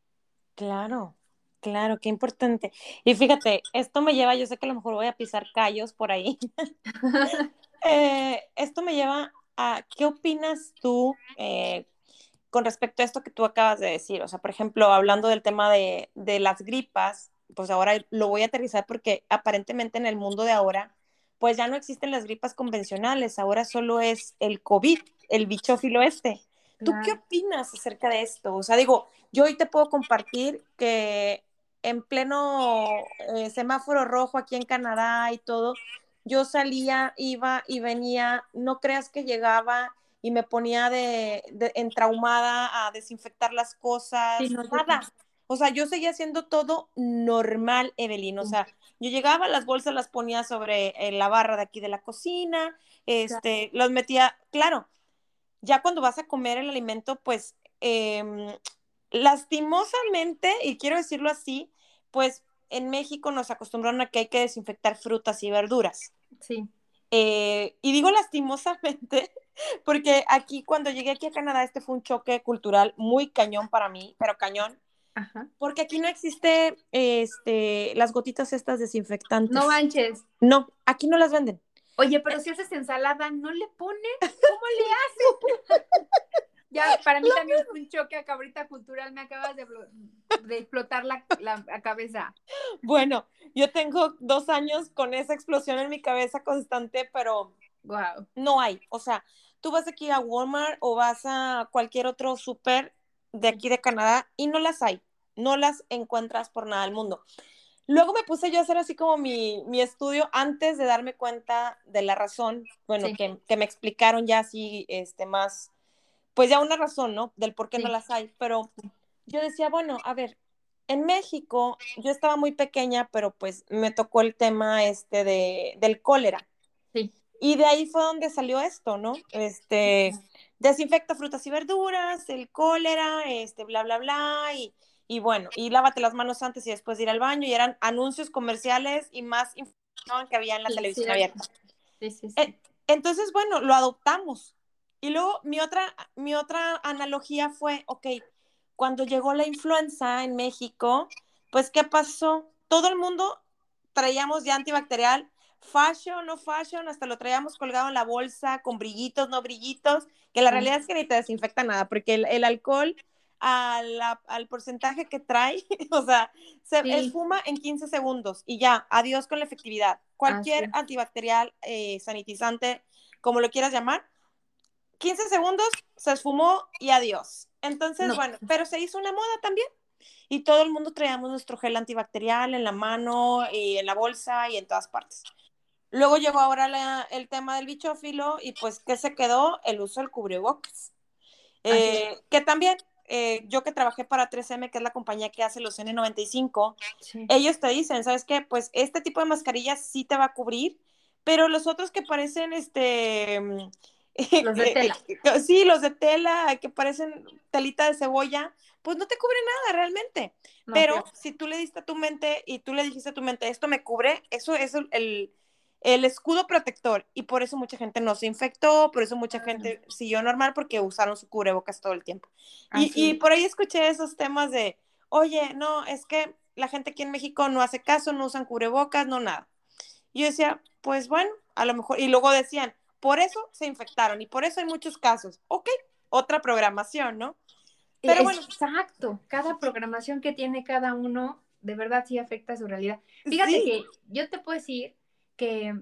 Claro, claro, qué importante. Y fíjate, esto me lleva, yo sé que a lo mejor voy a pisar callos por ahí, eh, esto me lleva a, ¿qué opinas tú eh, con respecto a esto que tú acabas de decir? O sea, por ejemplo, hablando del tema de, de las gripas, pues ahora lo voy a aterrizar porque aparentemente en el mundo de ahora, pues ya no existen las gripas convencionales, ahora solo es el COVID, el bichófilo este. ¿Tú qué opinas acerca de esto? O sea, digo, yo hoy te puedo compartir que en pleno eh, semáforo rojo aquí en Canadá y todo, yo salía, iba y venía, no creas que llegaba y me ponía de, de entraumada a desinfectar las cosas, nada. O sea, yo seguía haciendo todo normal, Evelyn. O sea, yo llegaba, las bolsas las ponía sobre eh, la barra de aquí de la cocina, este, los metía, claro, ya cuando vas a comer el alimento, pues em, lastimosamente, y quiero decirlo así, pues en México nos acostumbraron a que hay que desinfectar frutas y verduras. Sí. Eh, y digo lastimosamente, porque aquí cuando llegué aquí a Canadá, este fue un choque cultural muy cañón para mí, pero cañón. Ajá. Porque aquí no existe este, las gotitas estas desinfectantes. No manches. No, aquí no las venden. Oye, pero si haces ensalada, ¿no le pones? ¿Cómo le haces? ya, para mí también es un choque acá ahorita cultural, me acabas de, explotar la, cabeza. Bueno, yo tengo dos años con esa explosión en mi cabeza constante, pero wow. no hay. O sea, tú vas aquí a Walmart o vas a cualquier otro súper de aquí de Canadá y no las hay, no las encuentras por nada del mundo. Luego me puse yo a hacer así como mi, estudio antes de darme cuenta de la razón, bueno, que, me explicaron ya así, este, más, pues ya una razón, ¿no? Del por qué no las hay, pero yo decía, bueno, a ver, en México yo estaba muy pequeña, pero pues me tocó el tema este de, del cólera. Sí. Y de ahí fue donde salió esto, ¿no? Este, desinfecta frutas y verduras, el cólera, este, bla, bla, bla, y y bueno, y lávate las manos antes y después de ir al baño, y eran anuncios comerciales y más información que había en la televisión abierta. Sí, sí, sí. Entonces, bueno, lo adoptamos. Y luego mi otra, mi otra analogía fue, ok, cuando llegó la influenza en México, pues, ¿qué pasó? Todo el mundo traíamos ya antibacterial, fashion, no fashion, hasta lo traíamos colgado en la bolsa con brillitos, no brillitos, que la realidad es que ni te desinfecta nada, porque el, el alcohol al porcentaje que trae, o sea, se esfuma en 15 segundos y ya, adiós con la efectividad. Cualquier antibacterial, eh, sanitizante, como lo quieras llamar, 15 segundos, se esfumó y adiós. Entonces, bueno, pero se hizo una moda también. Y todo el mundo traíamos nuestro gel antibacterial en la mano y en la bolsa y en todas partes. Luego llegó ahora el tema del bichófilo y pues, ¿qué se quedó? El uso del cubrebocas. Eh, que también eh, yo que trabajé para 3M, que es la compañía que hace los N95, ellos te dicen, ¿sabes qué? Pues este tipo de mascarillas sí te va a cubrir, pero los otros que parecen, este... Los de tela. sí, los de tela, que parecen telita de cebolla, pues no te cubre nada realmente. pero si tú le diste a tu mente y tú le dijiste a tu mente, esto me cubre, eso es el el escudo protector y por eso mucha gente no se infectó, por eso mucha gente siguió normal porque usaron su cubrebocas todo el tiempo. Y, y, por ahí escuché esos temas de, oye, no, es que la gente aquí en México no hace caso, no usan cubrebocas, no nada. Y yo decía, pues bueno, a lo mejor, y luego decían, por eso se infectaron y por eso hay muchos casos. Ok, otra programación, ¿no? Pero bueno. Exacto, cada programación que tiene cada uno, de verdad sí afecta a su realidad. Fíjate que yo te puedo decir que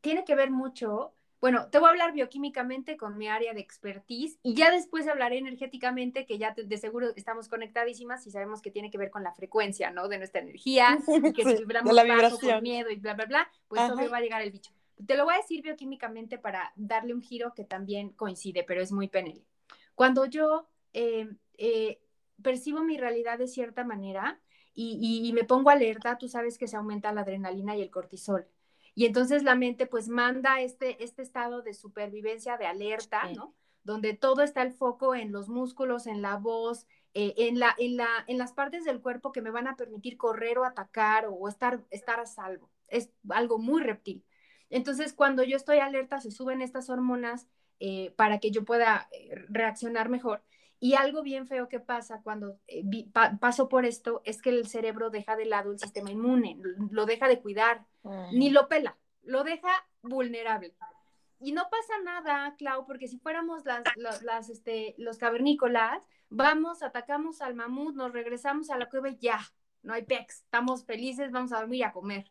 tiene que ver mucho, bueno, te voy a hablar bioquímicamente con mi área de expertise y ya después hablaré energéticamente, que ya de seguro estamos conectadísimas y sabemos que tiene que ver con la frecuencia, ¿no? De nuestra energía, y que si vibramos la bajo con miedo y bla, bla, bla, pues todo va a llegar el bicho. Te lo voy a decir bioquímicamente para darle un giro que también coincide, pero es muy penel. Cuando yo eh, eh, percibo mi realidad de cierta manera y, y me pongo alerta, tú sabes que se aumenta la adrenalina y el cortisol. Y entonces la mente pues manda este, este estado de supervivencia, de alerta, ¿no? Donde todo está el foco en los músculos, en la voz, eh, en, la, en, la, en las partes del cuerpo que me van a permitir correr o atacar o estar, estar a salvo. Es algo muy reptil. Entonces, cuando yo estoy alerta, se suben estas hormonas eh, para que yo pueda eh, reaccionar mejor. Y algo bien feo que pasa cuando paso por esto es que el cerebro deja de lado el sistema inmune, lo deja de cuidar, ni lo pela, lo deja vulnerable. y no pasa nada, Clau, porque si fuéramos las, las, este, los cavernícolas, vamos, atacamos al mamut, nos regresamos a la cueva y ya, no hay pex, estamos felices, vamos a dormir y a comer.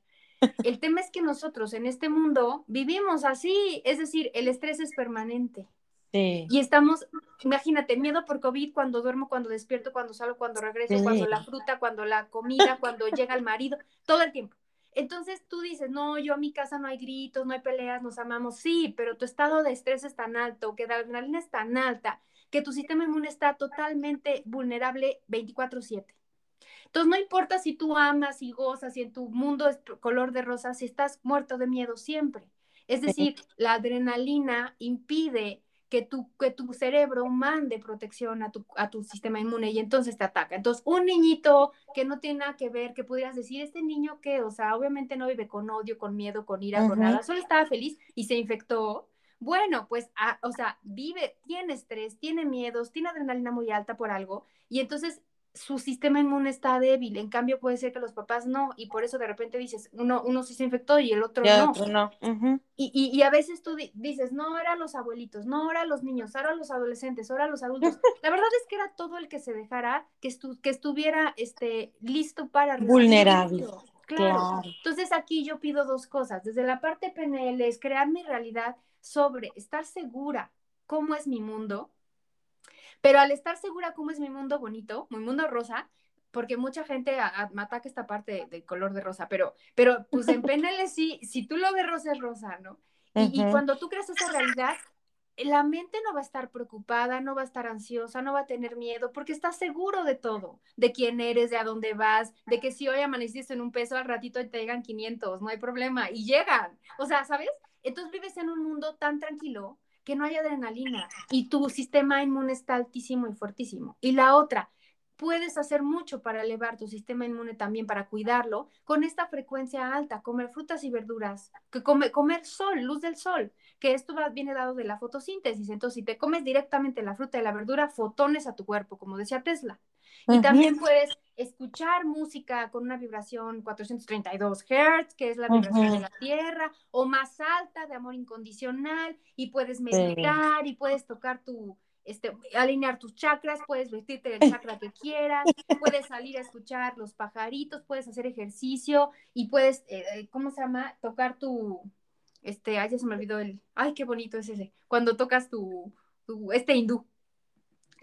El tema es que nosotros en este mundo vivimos así, es decir, el estrés es permanente. Sí. Y estamos, imagínate, miedo por COVID cuando duermo, cuando despierto, cuando salgo, cuando regreso, cuando la fruta, cuando la comida, cuando llega el marido, todo el tiempo. Entonces tú dices, no, yo a mi casa no hay gritos, no hay peleas, nos amamos, sí, pero tu estado de estrés es tan alto, que la adrenalina es tan alta, que tu sistema inmune está totalmente vulnerable 24/7. Entonces, no importa si tú amas y gozas y en tu mundo es color de rosa, si estás muerto de miedo siempre. Es decir, la adrenalina impide que tu, que tu cerebro mande protección a tu, a tu sistema inmune y entonces te ataca. Entonces, un niñito que no tiene nada que ver, que pudieras decir, este niño que, o sea, obviamente no vive con odio, con miedo, con ira, con nada, solo estaba feliz y se infectó. Bueno, pues, ah, o sea, vive, tiene estrés, tiene miedos, tiene adrenalina muy alta por algo y entonces su sistema inmune está débil, en cambio puede ser que los papás no, y por eso de repente dices, uno, uno sí se infectó y el otro no. y, y, y, a veces tú dices, no, ahora los abuelitos, no, ahora los niños, ahora los adolescentes, ahora los adultos. La verdad es que era todo el que se dejara, que, estu que estuviera este, listo para... Vulnerable. Claro. Entonces aquí yo pido dos cosas. Desde la parte PNL es crear mi realidad sobre estar segura cómo es mi mundo, pero al estar segura cómo es mi mundo bonito, mi mundo rosa, porque mucha gente me ataca esta parte del color de rosa, pero, pero pues en PNL sí, si tú lo ves rosa es rosa, ¿no? Y, y, cuando tú creas esa realidad, la mente no va a estar preocupada, no va a estar ansiosa, no va a tener miedo, porque estás seguro de todo, de quién eres, de a dónde vas, de que si hoy amaneciste en un peso, al ratito te llegan 500, no hay problema, y llegan. O sea, ¿sabes? Entonces vives en un mundo tan tranquilo que no hay adrenalina y tu sistema inmune está altísimo y fuertísimo. Y la otra, puedes hacer mucho para elevar tu sistema inmune también, para cuidarlo, con esta frecuencia alta, comer frutas y verduras, que come, comer sol, luz del sol, que esto viene dado de la fotosíntesis. Entonces, si te comes directamente la fruta y la verdura, fotones a tu cuerpo, como decía Tesla. Y también puedes escuchar música con una vibración 432 Hz, que es la vibración de la Tierra, o más alta de amor incondicional, y puedes meditar y puedes tocar tu, este, alinear tus chakras, puedes vestirte del chakra que quieras, puedes salir a escuchar los pajaritos, puedes hacer ejercicio y puedes, eh, eh, ¿cómo se llama? Tocar tu, este, ay, ya se me olvidó el, ay, qué bonito es ese, cuando tocas tu, tu este hindú,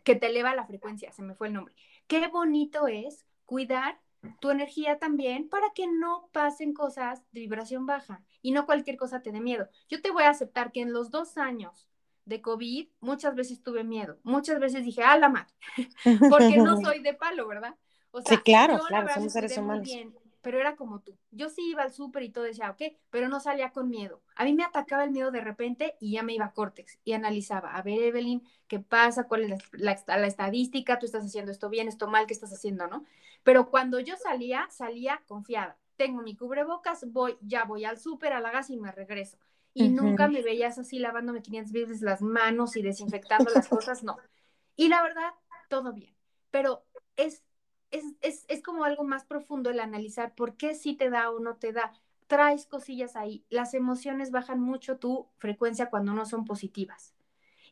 que te eleva la frecuencia, se me fue el nombre qué bonito es cuidar tu energía también para que no pasen cosas de vibración baja y no cualquier cosa te dé miedo. Yo te voy a aceptar que en los dos años de COVID muchas veces tuve miedo, muchas veces dije, a la madre, porque no soy de palo, ¿verdad? O sea, sí, claro, claro, somos seres humanos pero era como tú. Yo sí iba al súper y todo decía, ok, pero no salía con miedo. A mí me atacaba el miedo de repente y ya me iba a Cortex y analizaba, a ver, Evelyn, ¿qué pasa? ¿Cuál es la, estadística? ¿Tú estás haciendo esto bien, esto mal? ¿Qué estás haciendo, no? Pero cuando yo salía, salía confiada. Tengo mi cubrebocas, voy, ya voy al súper, a la gas y me regreso. Y nunca me veías así lavándome 500 veces las manos y desinfectando las cosas, no. Y la verdad, todo bien. Pero es es, como algo más profundo el analizar por qué sí te da o no te da. Traes cosillas ahí. Las emociones bajan mucho tu frecuencia cuando no son positivas.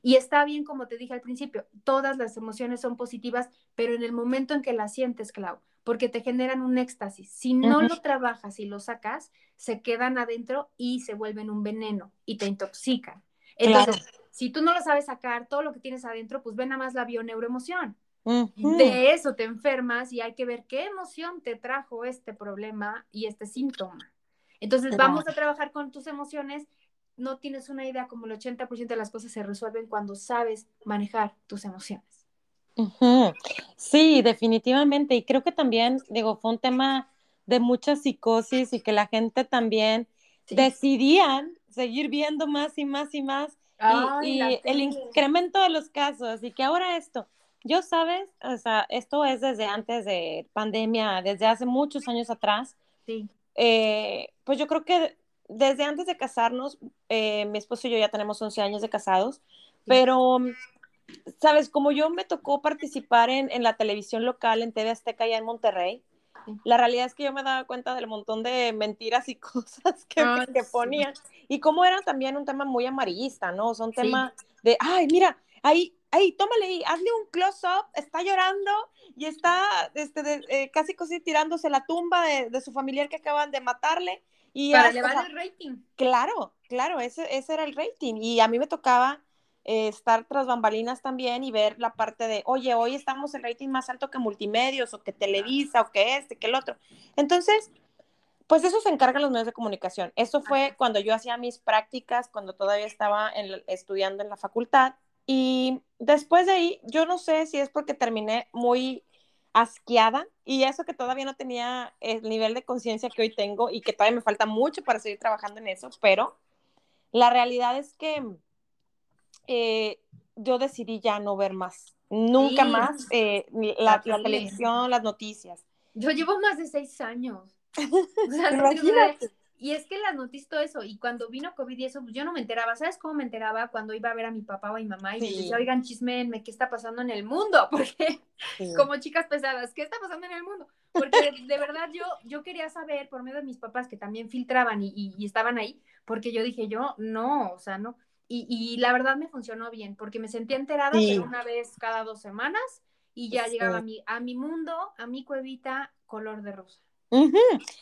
Y está bien, como te dije al principio, todas las emociones son positivas, pero en el momento en que las sientes, Clau, porque te generan un éxtasis. Si no lo trabajas y lo sacas, se quedan adentro y se vuelven un veneno y te intoxican. Entonces, si tú no lo sabes sacar, todo lo que tienes adentro, pues ven nada más la bioneuroemoción. De eso te enfermas y hay que ver qué emoción te trajo este problema y este síntoma. Entonces, vamos a trabajar con tus emociones. No tienes una idea como el 80% de las cosas se resuelven cuando sabes manejar tus emociones. Sí, definitivamente. Y creo que también, digo, fue un tema de mucha psicosis y que la gente también decidían seguir viendo más y más y más. y, y el incremento de los casos. Y que ahora esto, yo, sabes, o sea, esto es desde antes de pandemia, desde hace muchos años atrás. Sí. Eh, pues yo creo que desde antes de casarnos, eh, mi esposo y yo ya tenemos 11 años de casados, pero, sabes, como yo me tocó participar en, en, la televisión local, en TV Azteca, allá en Monterrey, la realidad es que yo me daba cuenta del montón de mentiras y cosas que, que ponían. Y cómo era también un tema muy amarillista, ¿no? Son temas de, ay, mira, ahí, ahí, tómale ahí, hazle un close-up, está llorando y está este, eh, casi casi tirándose la tumba de, su familiar que acaban de matarle. Y Para elevar el rating. Claro, claro, ese, ese era el rating. Y a mí me tocaba eh, estar tras bambalinas también y ver la parte de, oye, hoy estamos el rating más alto que multimedios o que Televisa o que este, que el otro. Entonces, pues eso se encargan los medios de comunicación. Eso fue cuando yo hacía mis prácticas, cuando todavía estaba estudiando en la facultad. Y después de ahí, yo no sé si es porque terminé muy asqueada y eso que todavía no tenía el nivel de conciencia que hoy tengo y que todavía me falta mucho para seguir trabajando en eso, pero la realidad es que eh, yo decidí ya no ver más, nunca más eh, la, televisión, las noticias. Yo llevo más de seis años. y es que las noticias todo eso, y cuando vino COVID y eso, pues yo no me enteraba. ¿Sabes cómo me enteraba? Cuando iba a ver a mi papá o a mi mamá y me decía, oigan, chismenme, ¿qué está pasando en el mundo? Porque, como chicas pesadas, ¿qué está pasando en el mundo? Porque de verdad yo, yo quería saber por medio de mis papás que también filtraban y, y estaban ahí, porque yo dije, yo no, o sea, no. Y, la verdad me funcionó bien, porque me sentía enterada una vez cada dos semanas y ya llegaba a mi, a mi mundo, a mi cuevita, color de rosa.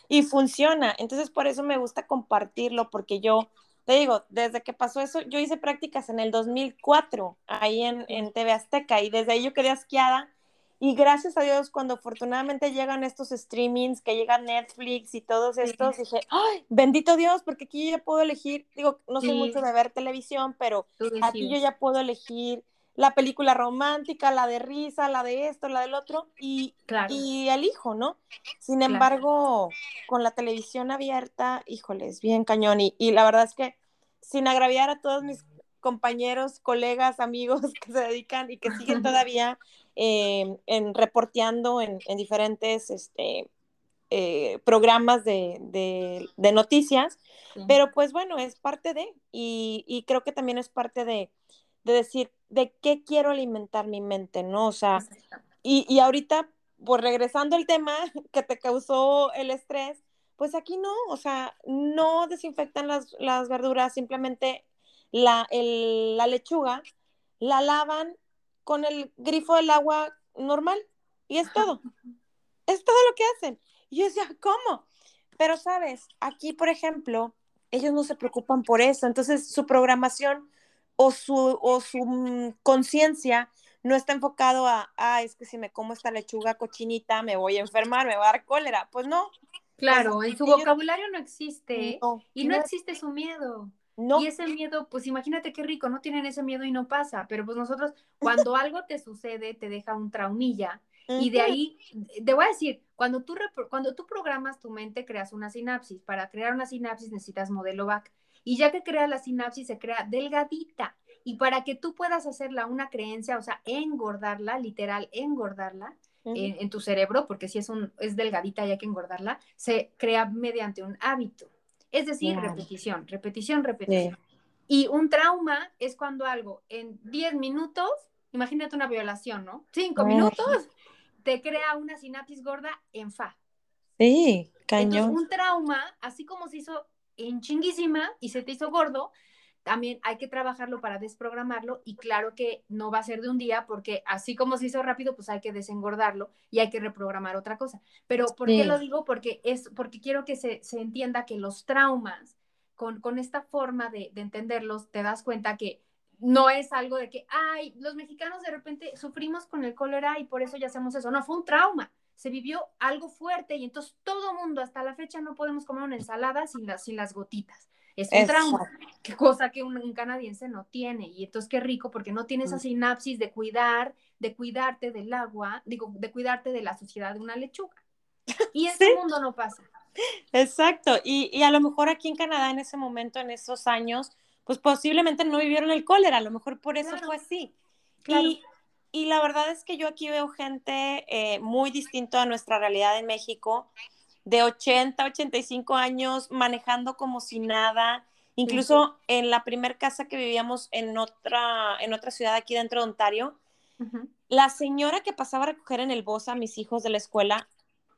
Y funciona, entonces por eso me gusta compartirlo, porque yo, te digo, desde que pasó eso, yo hice prácticas en el 2004, ahí en, en TV Azteca, y desde ahí yo quedé asqueada. Y gracias a Dios, cuando afortunadamente llegan estos streamings, que llega Netflix y todos estos, dije, ¡ay, bendito Dios! Porque aquí yo ya puedo elegir, digo, no soy mucho de ver televisión, pero aquí yo ya puedo elegir la película romántica, la de risa, la de esto, la del otro, y, y elijo, ¿no? Sin embargo, con la televisión abierta, híjoles, bien cañón. Y, y la verdad es que, sin agraviar a todos mis compañeros, colegas, amigos que se dedican y que siguen todavía Em, en reporteando en, diferentes este, eh, programas de, noticias, pero pues bueno, es parte de, y, creo que también es parte de, decir, ¿de qué quiero alimentar mi mente? ¿No? O sea, y, y ahorita, pues regresando al tema que te causó el estrés, pues aquí no, o sea, no desinfectan las, las verduras, simplemente la, la lechuga la lavan con el grifo del agua normal y es todo. Es todo lo que hacen. Y yo decía, ¿cómo? Pero sabes, aquí, por ejemplo, ellos no se preocupan por eso. Entonces, su programación o su, o su mm, conciencia no está enfocado a, ah, es que si me como esta lechuga cochinita me voy a enfermar, me va a dar cólera. Pues no. Claro, en su vocabulario no existe y no existe su miedo. Y ese miedo, pues imagínate qué rico, no tienen ese miedo y no pasa, pero pues nosotros, cuando algo te sucede, te deja un traumilla. Y de ahí, te voy a decir, cuando tú, cuando tú programas tu mente, creas una sinapsis. Para crear una sinapsis necesitas modelo BAC. Y ya que creas la sinapsis, se crea delgadita. Y para que tú puedas hacerla una creencia, o sea, engordarla, literal, engordarla en, tu cerebro, porque si es, un, es delgadita y hay que engordarla, se crea mediante un hábito. Es decir, repetición, repetición, repetición. Y un trauma es cuando algo en 10 minutos, imagínate una violación, ¿no? 5 minutos, te crea una sinapsis gorda en fa. Sí, cañón. un trauma, así como se hizo en chinguísima y se te hizo gordo, también hay que trabajarlo para desprogramarlo y claro que no va a ser de un día porque así como se hizo rápido, pues hay que desengordarlo y hay que reprogramar otra cosa. Pero ¿por qué lo digo? Porque es porque quiero que se, entienda que los traumas, con, con esta forma de, de, entenderlos, te das cuenta que no es algo de que, ay, los mexicanos de repente sufrimos con el cólera y por eso ya hacemos eso. No, fue un trauma. Se vivió algo fuerte y entonces todo mundo hasta la fecha no podemos comer una ensalada sin las, sin las gotitas es un trauma, qué cosa que un, canadiense no tiene. Y entonces qué rico porque no tiene esa sinapsis de cuidar, de cuidarte del agua, digo, de cuidarte de la sociedad de una lechuga. Y en este mundo no pasa. Exacto. Y, y, a lo mejor aquí en Canadá en ese momento, en esos años, pues posiblemente no vivieron el cólera, a lo mejor por eso fue así. Y, y, la verdad es que yo aquí veo gente eh, muy distinta a nuestra realidad en México, de 80, 85 años manejando como si nada. Incluso en la primer casa que vivíamos en otra, en otra ciudad aquí dentro de Ontario, la señora que pasaba a recoger en el bus a mis hijos de la escuela,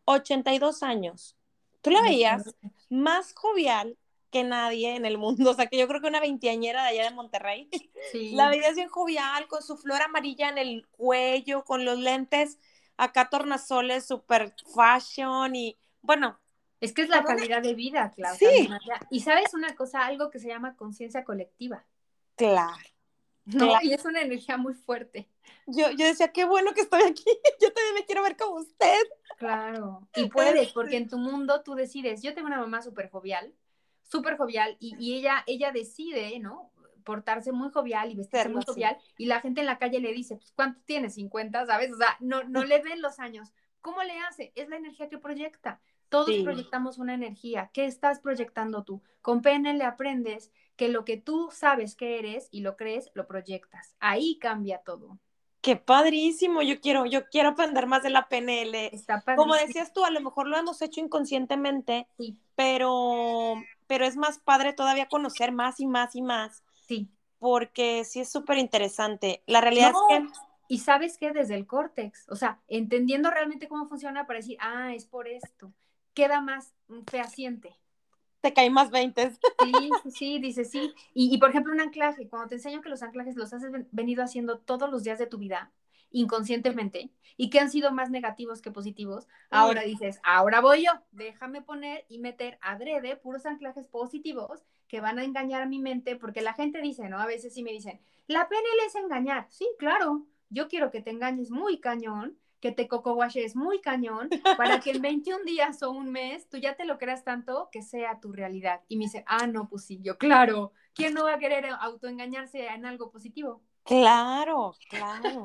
82 años. Tú la veías más jovial que nadie en el mundo, o sea, que yo creo que una veinteañera de allá de Monterrey, sí. la veías bien jovial, con su flor amarilla en el cuello, con los lentes acá tornasoles, super fashion y bueno. Es que es la calidad de vida, claro. Sí. Y sabes una cosa, algo que se llama conciencia colectiva. Claro. No, y es una energía muy fuerte. Yo, yo decía, qué bueno que estoy aquí, yo también me quiero ver como usted. Claro, y puedes, porque en tu mundo tú decides, yo tengo una mamá súper jovial, súper jovial, y, y, ella, ella decide, ¿no? portarse muy jovial y vestirse muy jovial, y la gente en la calle le dice, pues, ¿cuánto tiene? ¿50? ¿Sabes? O sea, no, no le ven los años. ¿Cómo le hace? Es la energía que proyecta. Todos proyectamos una energía. ¿Qué estás proyectando tú? Con PNL aprendes que lo que tú sabes que eres y lo crees, lo proyectas. Ahí cambia todo. Qué padrísimo, yo quiero, yo quiero aprender más de la PNL. Está Como decías tú, a lo mejor lo hemos hecho inconscientemente, sí. pero, pero es más padre todavía conocer más y más y más. Sí. Porque sí es súper interesante. La realidad es que... Y sabes que desde el córtex, o sea, entendiendo realmente cómo funciona para decir, ah, es por esto, queda más fehaciente. Te cae más 20. Sí, sí, sí, dice sí. Y, y, por ejemplo, un anclaje, cuando te enseño que los anclajes los has venido haciendo todos los días de tu vida, inconscientemente, y que han sido más negativos que positivos, ahora dices, ahora voy yo, déjame poner y meter adrede puros anclajes positivos que van a engañar a mi mente, porque la gente dice, ¿no? A veces sí me dicen, la PNL es engañar. Sí, claro, yo quiero que te engañes muy cañón, que te es muy cañón, para que en 21 días o un mes tú ya te lo creas tanto que sea tu realidad. Y me dice, ah, no, pues sí, yo, claro, ¿quién no va a querer autoengañarse en algo positivo? Claro, claro.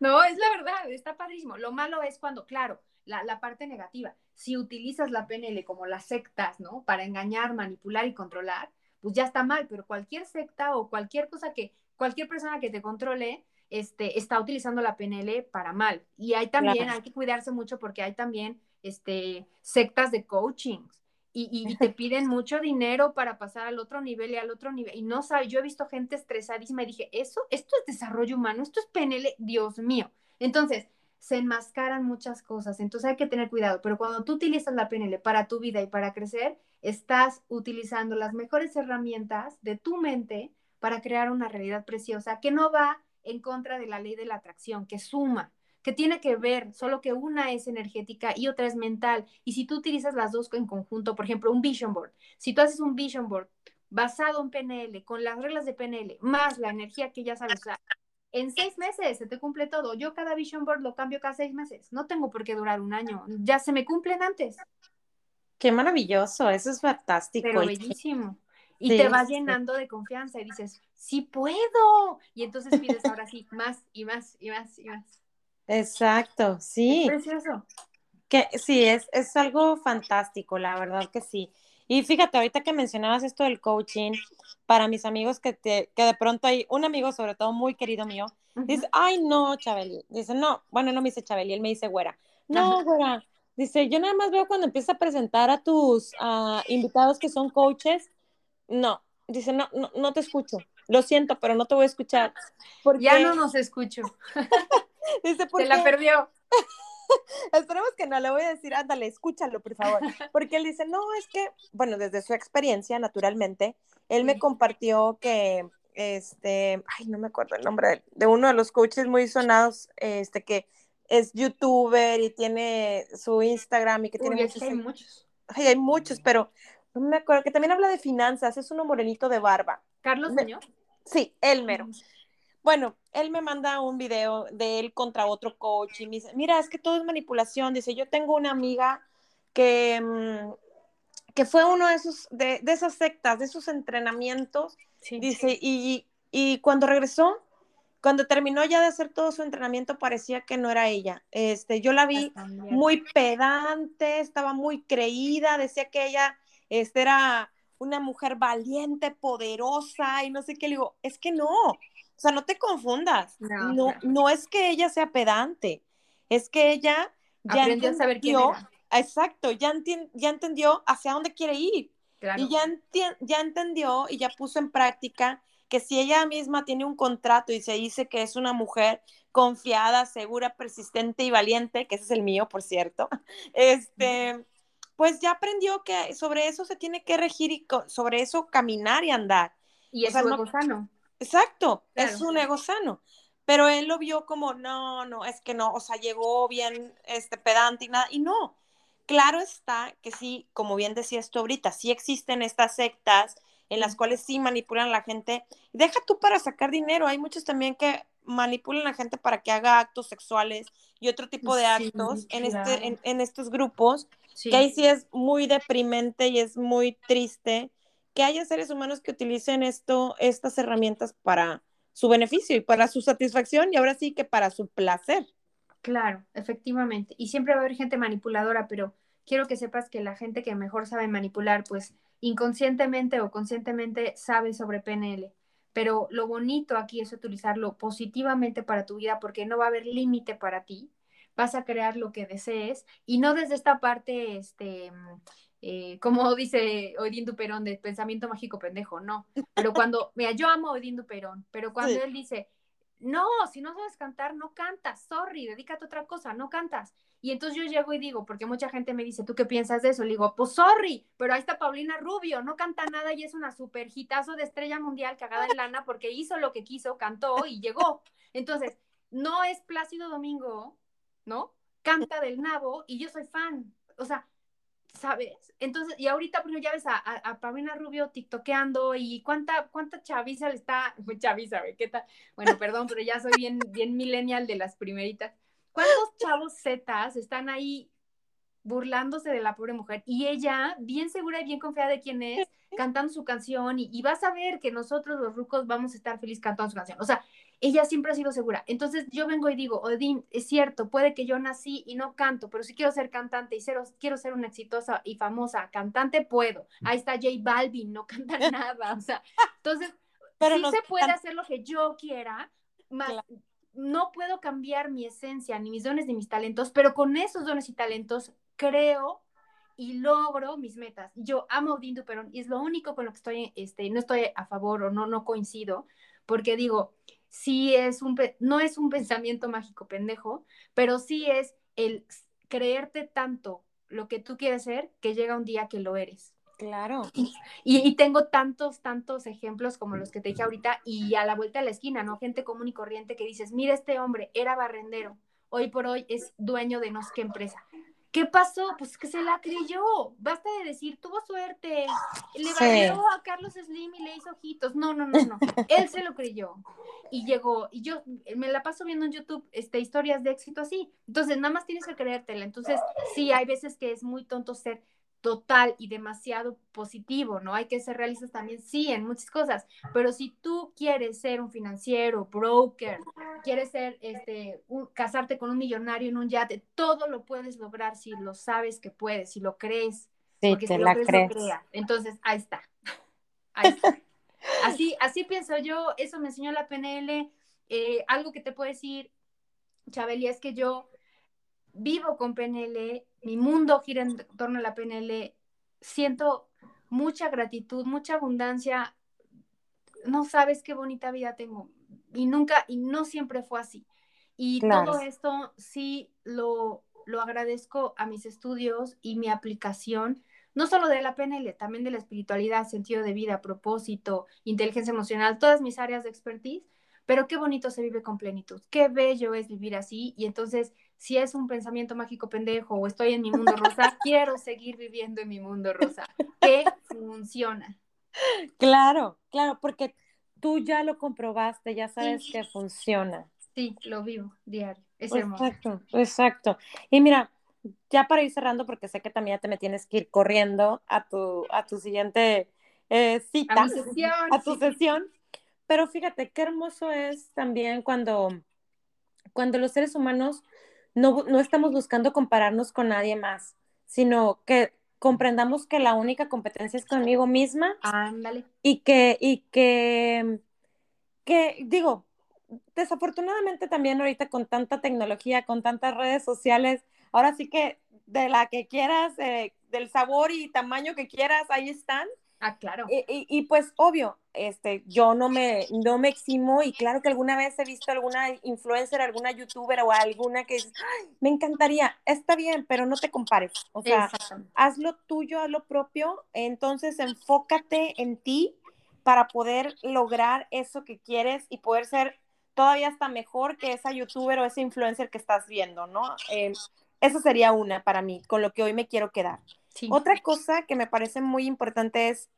No, es la verdad, está padrísimo. Lo malo es cuando, claro, la, la, parte negativa. Si utilizas la PNL como las sectas, ¿no? Para engañar, manipular y controlar, pues ya está mal, pero cualquier secta o cualquier cosa que, cualquier persona que te controle, este, está utilizando la PNL para mal. Y hay también, hay que cuidarse mucho porque hay también este, sectas de coaching y, y, te piden mucho dinero para pasar al otro nivel y al otro nivel. Y no sabe, yo he visto gente estresadísima y dije, eso, esto es desarrollo humano, esto es PNL, Dios mío. Entonces, se enmascaran muchas cosas, entonces hay que tener cuidado, pero cuando tú utilizas la PNL para tu vida y para crecer, estás utilizando las mejores herramientas de tu mente para crear una realidad preciosa que no va en contra de la ley de la atracción, que suma, que tiene que ver, solo que una es energética y otra es mental. Y si tú utilizas las dos en conjunto, por ejemplo, un vision board, si tú haces un vision board basado en PNL, con las reglas de PNL, más la energía que ya sabes usar, en seis meses se te cumple todo. Yo cada vision board lo cambio cada seis meses. No tengo por qué durar un año. Ya se me cumplen antes. Qué maravilloso, eso es fantástico. Pero bellísimo. Y te vas llenando de confianza y dices, sí puedo. Y entonces pides ahora sí, más y más y más y más. Exacto, sí. Es precioso. Que, sí, es, es algo fantástico, la verdad que sí. Y fíjate, ahorita que mencionabas esto del coaching, para mis amigos que, te, que de pronto hay un amigo, sobre todo muy querido mío, dice, ay, no, Chabeli. Dice, no, bueno, no me dice Chabeli, él me dice güera. No, güera. Dice, yo nada más veo cuando empiezas a presentar a tus uh, invitados que son coaches, no, dice, no, no, no te escucho. Lo siento, pero no te voy a escuchar. Porque... Ya no nos escucho. dice, porque... Se la perdió. Esperemos que no, le voy a decir, ándale, escúchalo, por favor. Porque él dice, no, es que, bueno, desde su experiencia, naturalmente, él me compartió que, este, ay, no me acuerdo el nombre de, uno de los coaches muy sonados, este, que es youtuber y tiene su Instagram y que tiene muchos. hay muchos. Ay, hay muchos, pero no me acuerdo, que también habla de finanzas, es uno morenito de barba. ¿Carlos Muñoz? Sí, él mero. Bueno, él me manda un video de él contra otro coach y me dice, mira, es que todo es manipulación. Dice, yo tengo una amiga que, mm, que fue uno de esos, de, de, esas sectas, de esos entrenamientos. dice, y, y cuando regresó, cuando terminó ya de hacer todo su entrenamiento parecía que no era ella. Este, yo la vi muy pedante, estaba muy creída, decía que ella este, era una mujer valiente, poderosa y no sé qué. Le digo, es que no, o sea, no te confundas. No, no, es que ella sea pedante, es que ella ya entendió, a saber quién era. Exacto, ya, ya entendió hacia dónde quiere ir. Y ya, ya entendió y ya puso en práctica que si ella misma tiene un contrato y se dice que es una mujer confiada, segura, persistente y valiente, que ese es el mío, por cierto, este, pues ya aprendió que sobre eso se tiene que regir y sobre eso caminar y andar. Y es ego sano. Exacto, es un ego sano. Pero él lo vio como, no, no, es que no, o sea, llegó bien este pedante y nada, y no. Claro está que sí, como bien decías tú ahorita, sí existen estas sectas en las cuales sí manipulan a la gente. Deja tú para sacar dinero, hay muchos también que manipulan a la gente para que haga actos sexuales y otro tipo de actos en, este, en, estos grupos, que ahí sí es muy deprimente y es muy triste que haya seres humanos que utilicen esto, estas herramientas para su beneficio y para su satisfacción y ahora sí que para su placer. Claro, efectivamente. Y siempre va a haber gente manipuladora, pero quiero que sepas que la gente que mejor sabe manipular, pues inconscientemente o conscientemente sabe sobre PNL. Pero lo bonito aquí es utilizarlo positivamente para tu vida porque no va a haber límite para ti. Vas a crear lo que desees y no desde esta parte, este, eh, como dice Odín Duperón, de pensamiento mágico pendejo, no. Pero cuando, mira, yo amo a Odín Duperón, pero cuando él dice, no, si no sabes cantar, no cantas, sorry, dedícate a otra cosa, no cantas. Y entonces yo llego y digo, porque mucha gente me dice, ¿tú qué piensas de eso? Le digo, pues sorry, pero ahí está Paulina Rubio, no canta nada y es una super hitazo de estrella mundial cagada en lana porque hizo lo que quiso, cantó y llegó. Entonces, no es Plácido Domingo, ¿no? Canta del nabo y yo soy fan. O sea, ¿sabes? Entonces, y ahorita, pues ya ves a, a, Paulina Rubio tiktokeando y cuánta, cuánta chaviza le está, chaviza, ¿qué tal? Bueno, perdón, pero ya soy bien, bien millennial de las primeritas ¿Cuántos chavos zetas están ahí burlándose de la pobre mujer? Y ella, bien segura y bien confiada de quién es, cantando su canción y, vas a ver que nosotros los rucos vamos a estar felices cantando su canción. O sea, ella siempre ha sido segura. Entonces yo vengo y digo, Odín, es cierto, puede que yo nací y no canto, pero si quiero ser cantante y quiero ser una exitosa y famosa cantante, puedo. Ahí está J Balvin, no canta nada. O sea, entonces, pero sí se puede hacer lo que yo quiera, más, no puedo cambiar mi esencia, ni mis dones, ni mis talentos, pero con esos dones y talentos creo y logro mis metas. Yo amo Odín Duperón y es lo único con lo que estoy, este, no estoy a favor o no, no coincido, porque digo, sí es un, no es un pensamiento mágico pendejo, pero sí es el creerte tanto lo que tú quieres ser que llega un día que lo eres. Claro. Y, tengo tantos, tantos ejemplos como los que te dije ahorita y a la vuelta de la esquina, ¿no? Gente común y corriente que dices, mira, este hombre era barrendero, hoy por hoy es dueño de no sé qué empresa. ¿Qué pasó? Pues que se la creyó. Basta de decir, tuvo suerte. Le barrió a Carlos Slim y le hizo ojitos. No, no, no, no. Él se lo creyó. Y llegó. Y yo me la paso viendo en YouTube este, historias de éxito así. Entonces, nada más tienes que creértela. Entonces, sí, hay veces que es muy tonto ser total y demasiado positivo, ¿no? Hay que ser realistas también, sí, en muchas cosas, pero si tú quieres ser un financiero, broker, quieres ser, este, casarte con un millonario en un yate, todo lo puedes lograr si lo sabes que puedes, si lo crees. Sí, porque si lo crees, Entonces, ahí está. Ahí está. Así, así pienso yo, eso me enseñó la PNL. Eh, algo que te puedo decir, Chabeli, es que yo vivo con PNL, mi mundo gira en torno a la PNL, siento mucha gratitud, mucha abundancia, no sabes qué bonita vida tengo. Y nunca, y no siempre fue así. Y todo esto sí lo, lo agradezco a mis estudios y mi aplicación, no solo de la PNL, también de la espiritualidad, sentido de vida, propósito, inteligencia emocional, todas mis áreas de expertise, pero qué bonito se vive con plenitud, qué bello es vivir así. Y entonces si es un pensamiento mágico pendejo o estoy en mi mundo rosa, quiero seguir viviendo en mi mundo rosa, que funciona. Claro, claro, porque tú ya lo comprobaste, ya sabes que funciona. Sí, lo vivo diario, es hermoso. Exacto, exacto. Y mira, ya para ir cerrando, porque sé que también te me tienes que ir corriendo a tu, a tu siguiente eh, cita, a, sesión, a tu sesión, pero fíjate, qué hermoso es también cuando, cuando los seres humanos no, no estamos buscando compararnos con nadie más, sino que comprendamos que la única competencia es conmigo misma. Ándale. Y que, y que, que, digo, desafortunadamente también ahorita con tanta tecnología, con tantas redes sociales, ahora sí que de la que quieras, eh, del sabor y tamaño que quieras, ahí están. Ah, claro. Y, y, pues obvio, este, yo no me, no me eximo y claro que alguna vez he visto alguna influencer, alguna youtuber o alguna que dice, me encantaría, está bien, pero no te compares. O sea, haz lo tuyo, haz lo propio, entonces enfócate en ti para poder lograr eso que quieres y poder ser todavía hasta mejor que esa youtuber o ese influencer que estás viendo, ¿no? Eh, eso sería una para mí, con lo que hoy me quiero quedar. Otra cosa que me parece muy importante es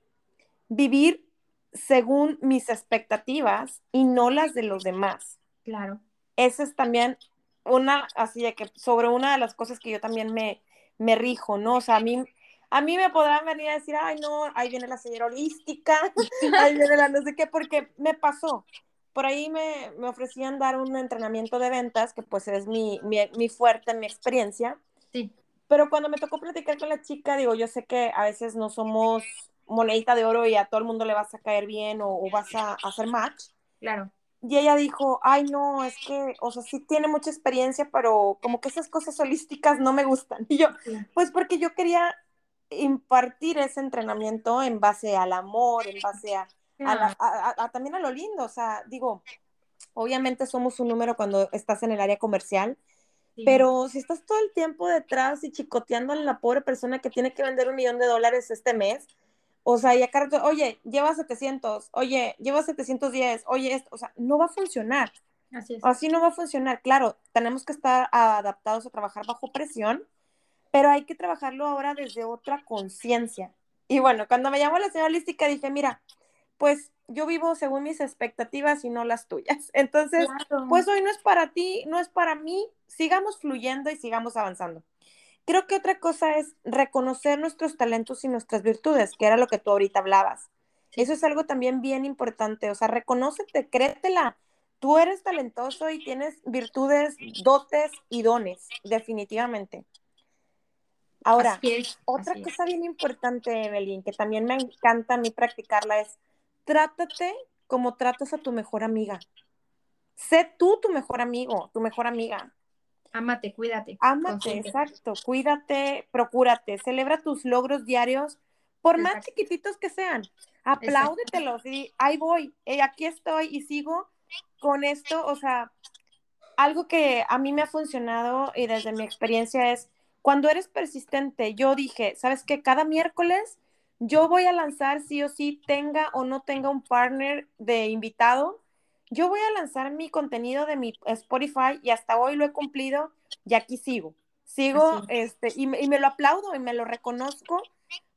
vivir según mis expectativas y no las de los demás. Claro. Esa es también una, así de que sobre una de las cosas que yo también me, me rijo, ¿no? O sea, a mí, a mí me podrán venir a decir, ay, no, ahí viene la señora holística, ahí viene la no sé qué, porque me pasó. Por ahí me, me ofrecían dar un entrenamiento de ventas, que pues es mi, mi, mi fuerte, mi experiencia. Sí. Pero cuando me tocó platicar con la chica, digo, yo sé que a veces no somos monedita de oro y a todo el mundo le vas a caer bien o, vas a, hacer match. Claro. Y ella dijo, ay, no, es que, o sea, sí tiene mucha experiencia, pero como que esas cosas holísticas no me gustan. Y yo, pues porque yo quería impartir ese entrenamiento en base al amor, en base a, también a lo lindo. O sea, digo, obviamente somos un número cuando estás en el área comercial, pero si estás todo el tiempo detrás y chicoteando a la pobre persona que tiene que vender un millón de dólares este mes, o sea, y acá, oye, lleva 700, oye, lleva 710, oye, esto, o sea, no va a funcionar. Así es. Así no va a funcionar. Claro, tenemos que estar adaptados a trabajar bajo presión, pero hay que trabajarlo ahora desde otra conciencia. Y bueno, cuando me llamó la señora holística dije, mira, pues yo vivo según mis expectativas y no las tuyas. Entonces, pues hoy no es para ti, no es para mí, sigamos fluyendo y sigamos avanzando. Creo que otra cosa es reconocer nuestros talentos y nuestras virtudes, que era lo que tú ahorita hablabas. Eso es algo también bien importante, o sea, reconócete, créetela. Tú eres talentoso y tienes virtudes, dotes y dones, definitivamente. Ahora, otra cosa bien importante, Evelyn, que también me encanta a mí practicarla es, trátate como tratas a tu mejor amiga. Sé tú tu mejor amigo, tu mejor amiga. Ámate, cuídate. Ámate, exacto. Cuídate, procúrate. Celebra tus logros diarios, por más chiquititos que sean. Apláudetelos y ahí voy, eh, aquí estoy y sigo con esto. O sea, algo que a mí me ha funcionado y desde mi experiencia es cuando eres persistente. Yo dije, ¿sabes qué? Cada miércoles yo voy a lanzar sí o sí, tenga o no tenga un partner de invitado yo voy a lanzar mi contenido de mi Spotify y hasta hoy lo he cumplido y aquí sigo. Sigo este, y, me lo aplaudo y me lo reconozco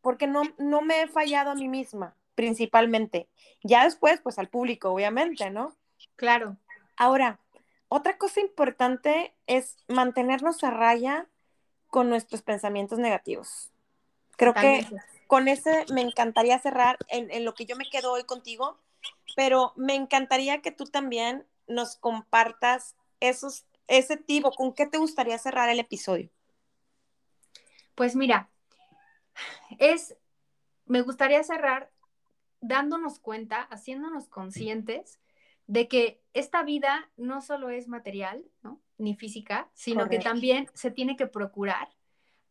porque no, no me he fallado a mí misma, principalmente. Ya después, pues al público, obviamente, ¿no? Claro. Ahora, otra cosa importante es mantenernos a raya con nuestros pensamientos negativos. Creo que con ese me encantaría cerrar en, en, lo que yo me quedo hoy contigo, pero me encantaría que tú también nos compartas esos, ese tipo, con qué te gustaría cerrar el episodio. Pues mira, es, me gustaría cerrar dándonos cuenta, haciéndonos conscientes de que esta vida no solo es material, ¿no? ni física, sino que también se tiene que procurar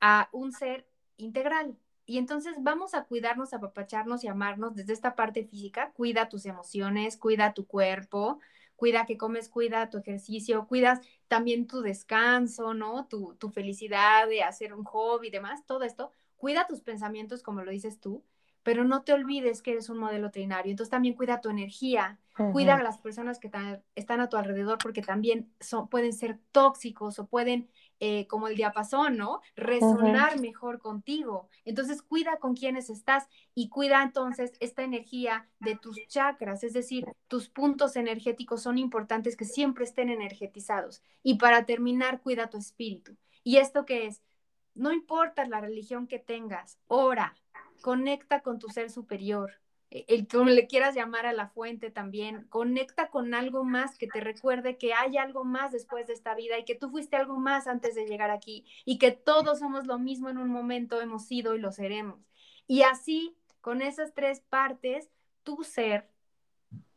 a un ser integral, y entonces vamos a cuidarnos, a apapacharnos y amarnos desde esta parte física. Cuida tus emociones, cuida tu cuerpo, cuida que comes, cuida tu ejercicio, cuidas también tu descanso, ¿no? Tu, tu felicidad de hacer un hobby y demás, todo esto. Cuida tus pensamientos, como lo dices tú, pero no te olvides que eres un modelo trinario. Entonces también cuida tu energía, cuida a las personas que están a tu alrededor porque también son, pueden ser tóxicos o pueden eh, como el diapasón, ¿no? Resonar mejor contigo. Entonces, cuida con quienes estás y cuida entonces esta energía de tus chakras, es decir, tus puntos energéticos son importantes que siempre estén energetizados. Y para terminar, cuida tu espíritu. ¿Y esto qué es? No importa la religión que tengas, ora, conecta con tu ser superior, el como le quieras llamar a la fuente también, conecta con algo más que te recuerde que hay algo más después de esta vida y que tú fuiste algo más antes de llegar aquí y que todos somos lo mismo en un momento, hemos sido y lo seremos. Y así, con esas tres partes, tu ser,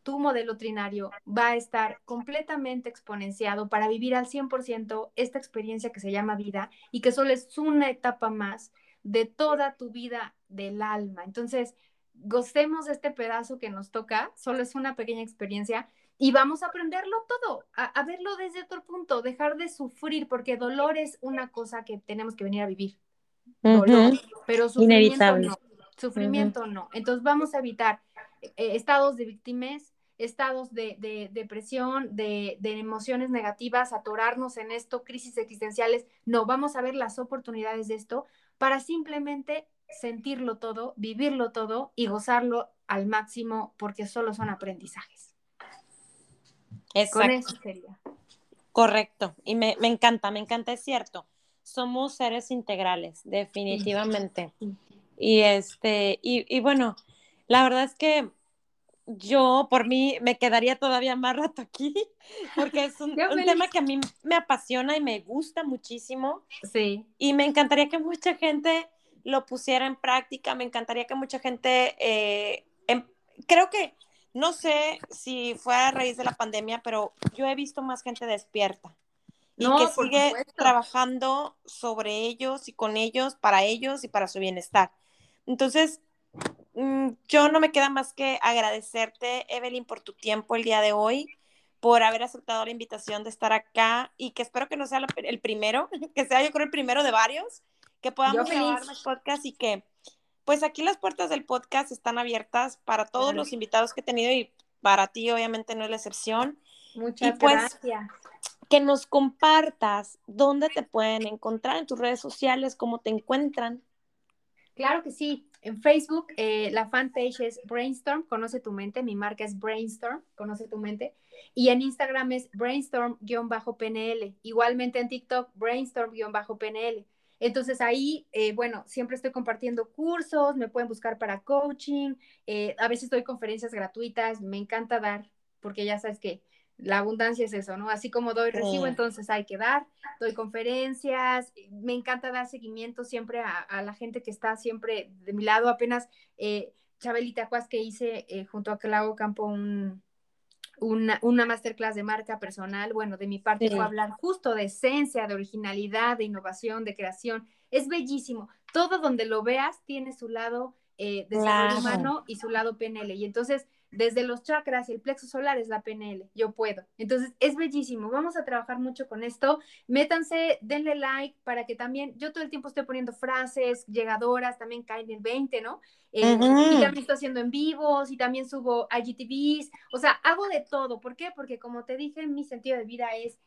tu modelo trinario va a estar completamente exponenciado para vivir al 100% esta experiencia que se llama vida y que solo es una etapa más de toda tu vida del alma. Entonces, gocemos este pedazo que nos toca, solo es una pequeña experiencia y vamos a aprenderlo todo, a, verlo desde otro punto, dejar de sufrir, porque dolor es una cosa que tenemos que venir a vivir. Dolor, pero sufrimiento no. Sufrimiento no. Entonces vamos a evitar eh, estados de víctimas, estados de, depresión, de, de, emociones negativas, atorarnos en esto, crisis existenciales. No, vamos a ver las oportunidades de esto para simplemente sentirlo todo, vivirlo todo y gozarlo al máximo porque solo son aprendizajes. Exacto. Correcto. Y me, encanta, me encanta, es cierto. Somos seres integrales, definitivamente. Y este, y, bueno, la verdad es que yo por mí me quedaría todavía más rato aquí, porque es un, tema que a mí me apasiona y me gusta muchísimo. Sí. Y me encantaría que mucha gente lo pusiera en práctica, me encantaría que mucha gente, eh, em, creo que no sé si fue a raíz de la pandemia, pero yo he visto más gente despierta y que sigue trabajando sobre ellos y con ellos, para ellos y para su bienestar. Entonces, mm, yo no me queda más que agradecerte, Evelyn, por tu tiempo el día de hoy, por haber aceptado la invitación de estar acá y que espero que no sea el primero, que sea yo creo el primero de varios, que podamos grabar más podcast y que pues aquí las puertas del podcast están abiertas para todos los invitados que he tenido y para ti obviamente no es la excepción. Muchas pues, gracias. Que nos compartas dónde te pueden encontrar en tus redes sociales, cómo te encuentran. Claro que sí. En Facebook eh, la fanpage es Brainstorm, conoce tu mente. Mi marca es Brainstorm, conoce tu mente. Y en Instagram es Brainstorm-PNL. Igualmente en TikTok, Brainstorm-PNL. Entonces ahí, eh, bueno, siempre estoy compartiendo cursos, me pueden buscar para coaching, eh, a veces doy conferencias gratuitas, me encanta dar, porque ya sabes que la abundancia es eso, ¿no? Así como doy, recibo, entonces hay que dar, doy conferencias, me encanta dar seguimiento siempre a, la gente que está siempre de mi lado, apenas eh, Chabelita Cuas que hice eh, junto a Clau Campo un, una, una, masterclass de marca personal, bueno, de mi parte fue hablar justo de esencia, de originalidad, de innovación, de creación. Es bellísimo. Todo donde lo veas tiene su lado eh, desarrollo humano y su lado PNL. Y entonces desde los chakras y el plexo solar es la PNL, yo puedo. Entonces, es bellísimo, vamos a trabajar mucho con esto. Métanse, denle like para que también, yo todo el tiempo estoy poniendo frases llegadoras, también caen el 20, ¿no? Eh, y también estoy haciendo en vivos y también subo IGTVs, o sea, hago de todo. ¿Por qué? Porque como te dije, mi sentido de vida es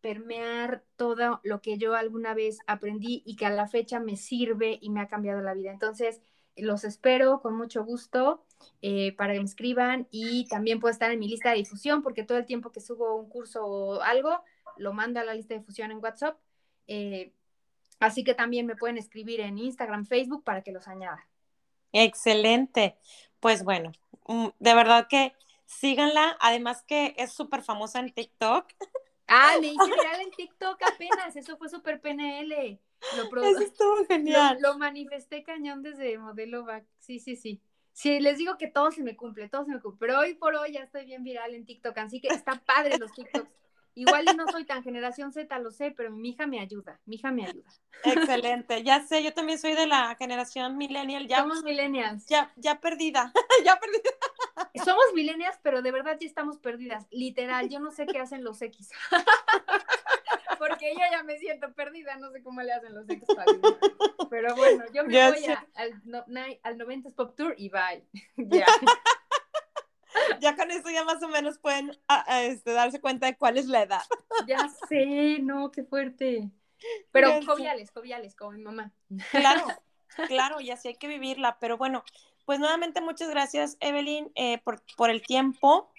permear todo lo que yo alguna vez aprendí y que a la fecha me sirve y me ha cambiado la vida. Entonces, los espero con mucho gusto eh, para que me escriban y también puedo estar en mi lista de difusión porque todo el tiempo que subo un curso o algo, lo mando a la lista de difusión en WhatsApp. Eh, así que también me pueden escribir en Instagram, Facebook para que los añada. Excelente. Pues bueno, mm, de verdad que síganla. Además que es súper famosa en TikTok. Ah, me hice viral en TikTok apenas. Eso fue súper PNL. Lo Eso estuvo genial. Lo, manifesté cañón desde modelo back. Sí, sí, sí. Sí, les digo que todo se me cumple, todo se me cumple. Pero hoy por hoy ya estoy bien viral en TikTok, así que está padre los TikToks. Igual no soy tan generación Z, lo sé, pero mi hija me ayuda, mi hija me ayuda. Excelente, ya sé, yo también soy de la generación millennial. Ya, Somos millennials. Ya, ya perdida, ya perdida. Somos millennials, pero de verdad ya estamos perdidas, literal, yo no sé qué hacen los X. Porque yo ya me siento perdida, no sé cómo le hacen los X para Pero bueno, yo me voy al, al 90s Pop Tour y bye. ya. ya con eso ya más o menos pueden este, darse cuenta de cuál es la edad. ya sé, no, qué fuerte. Pero joviales, joviales, como mi mamá. Claro, claro, y así hay que vivirla. Pero bueno, pues nuevamente muchas gracias, Evelyn, eh, por, por el tiempo.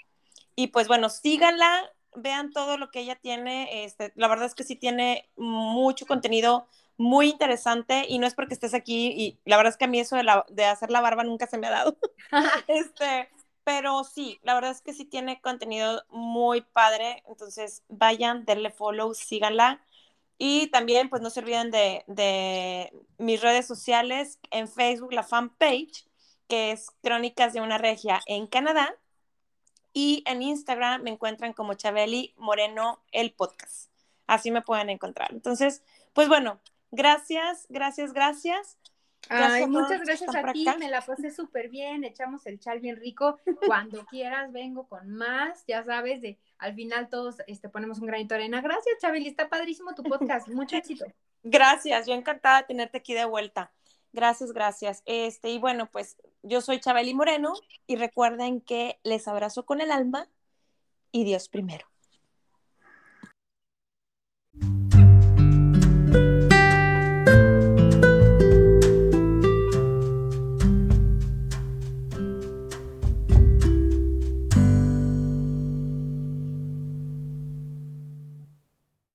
Y pues bueno, síganla, vean todo lo que ella tiene. Este, la verdad es que sí tiene mucho contenido muy interesante y no es porque estés aquí y la verdad es que a mí eso de, la, de hacer la barba nunca se me ha dado. este, pero sí, la verdad es que sí tiene contenido muy padre, entonces vayan, denle follow, síganla. Y también, pues no se olviden de, de mis redes sociales, en Facebook, la fanpage, que es Crónicas de una Regia en Canadá. Y en Instagram me encuentran como Chabeli Moreno, el podcast. Así me pueden encontrar. Entonces, pues bueno, gracias, gracias, gracias. Ay, muchas gracias a ti, me la pasé súper bien, echamos el chal bien rico. Cuando quieras vengo con más, ya sabes, de al final todos este, ponemos un granito de arena. Gracias, Chabeli, está padrísimo tu podcast, mucho éxito. Gracias, yo encantada de tenerte aquí de vuelta. Gracias, gracias. Este, y bueno, pues yo soy Chabeli Moreno y recuerden que les abrazo con el alma y Dios primero.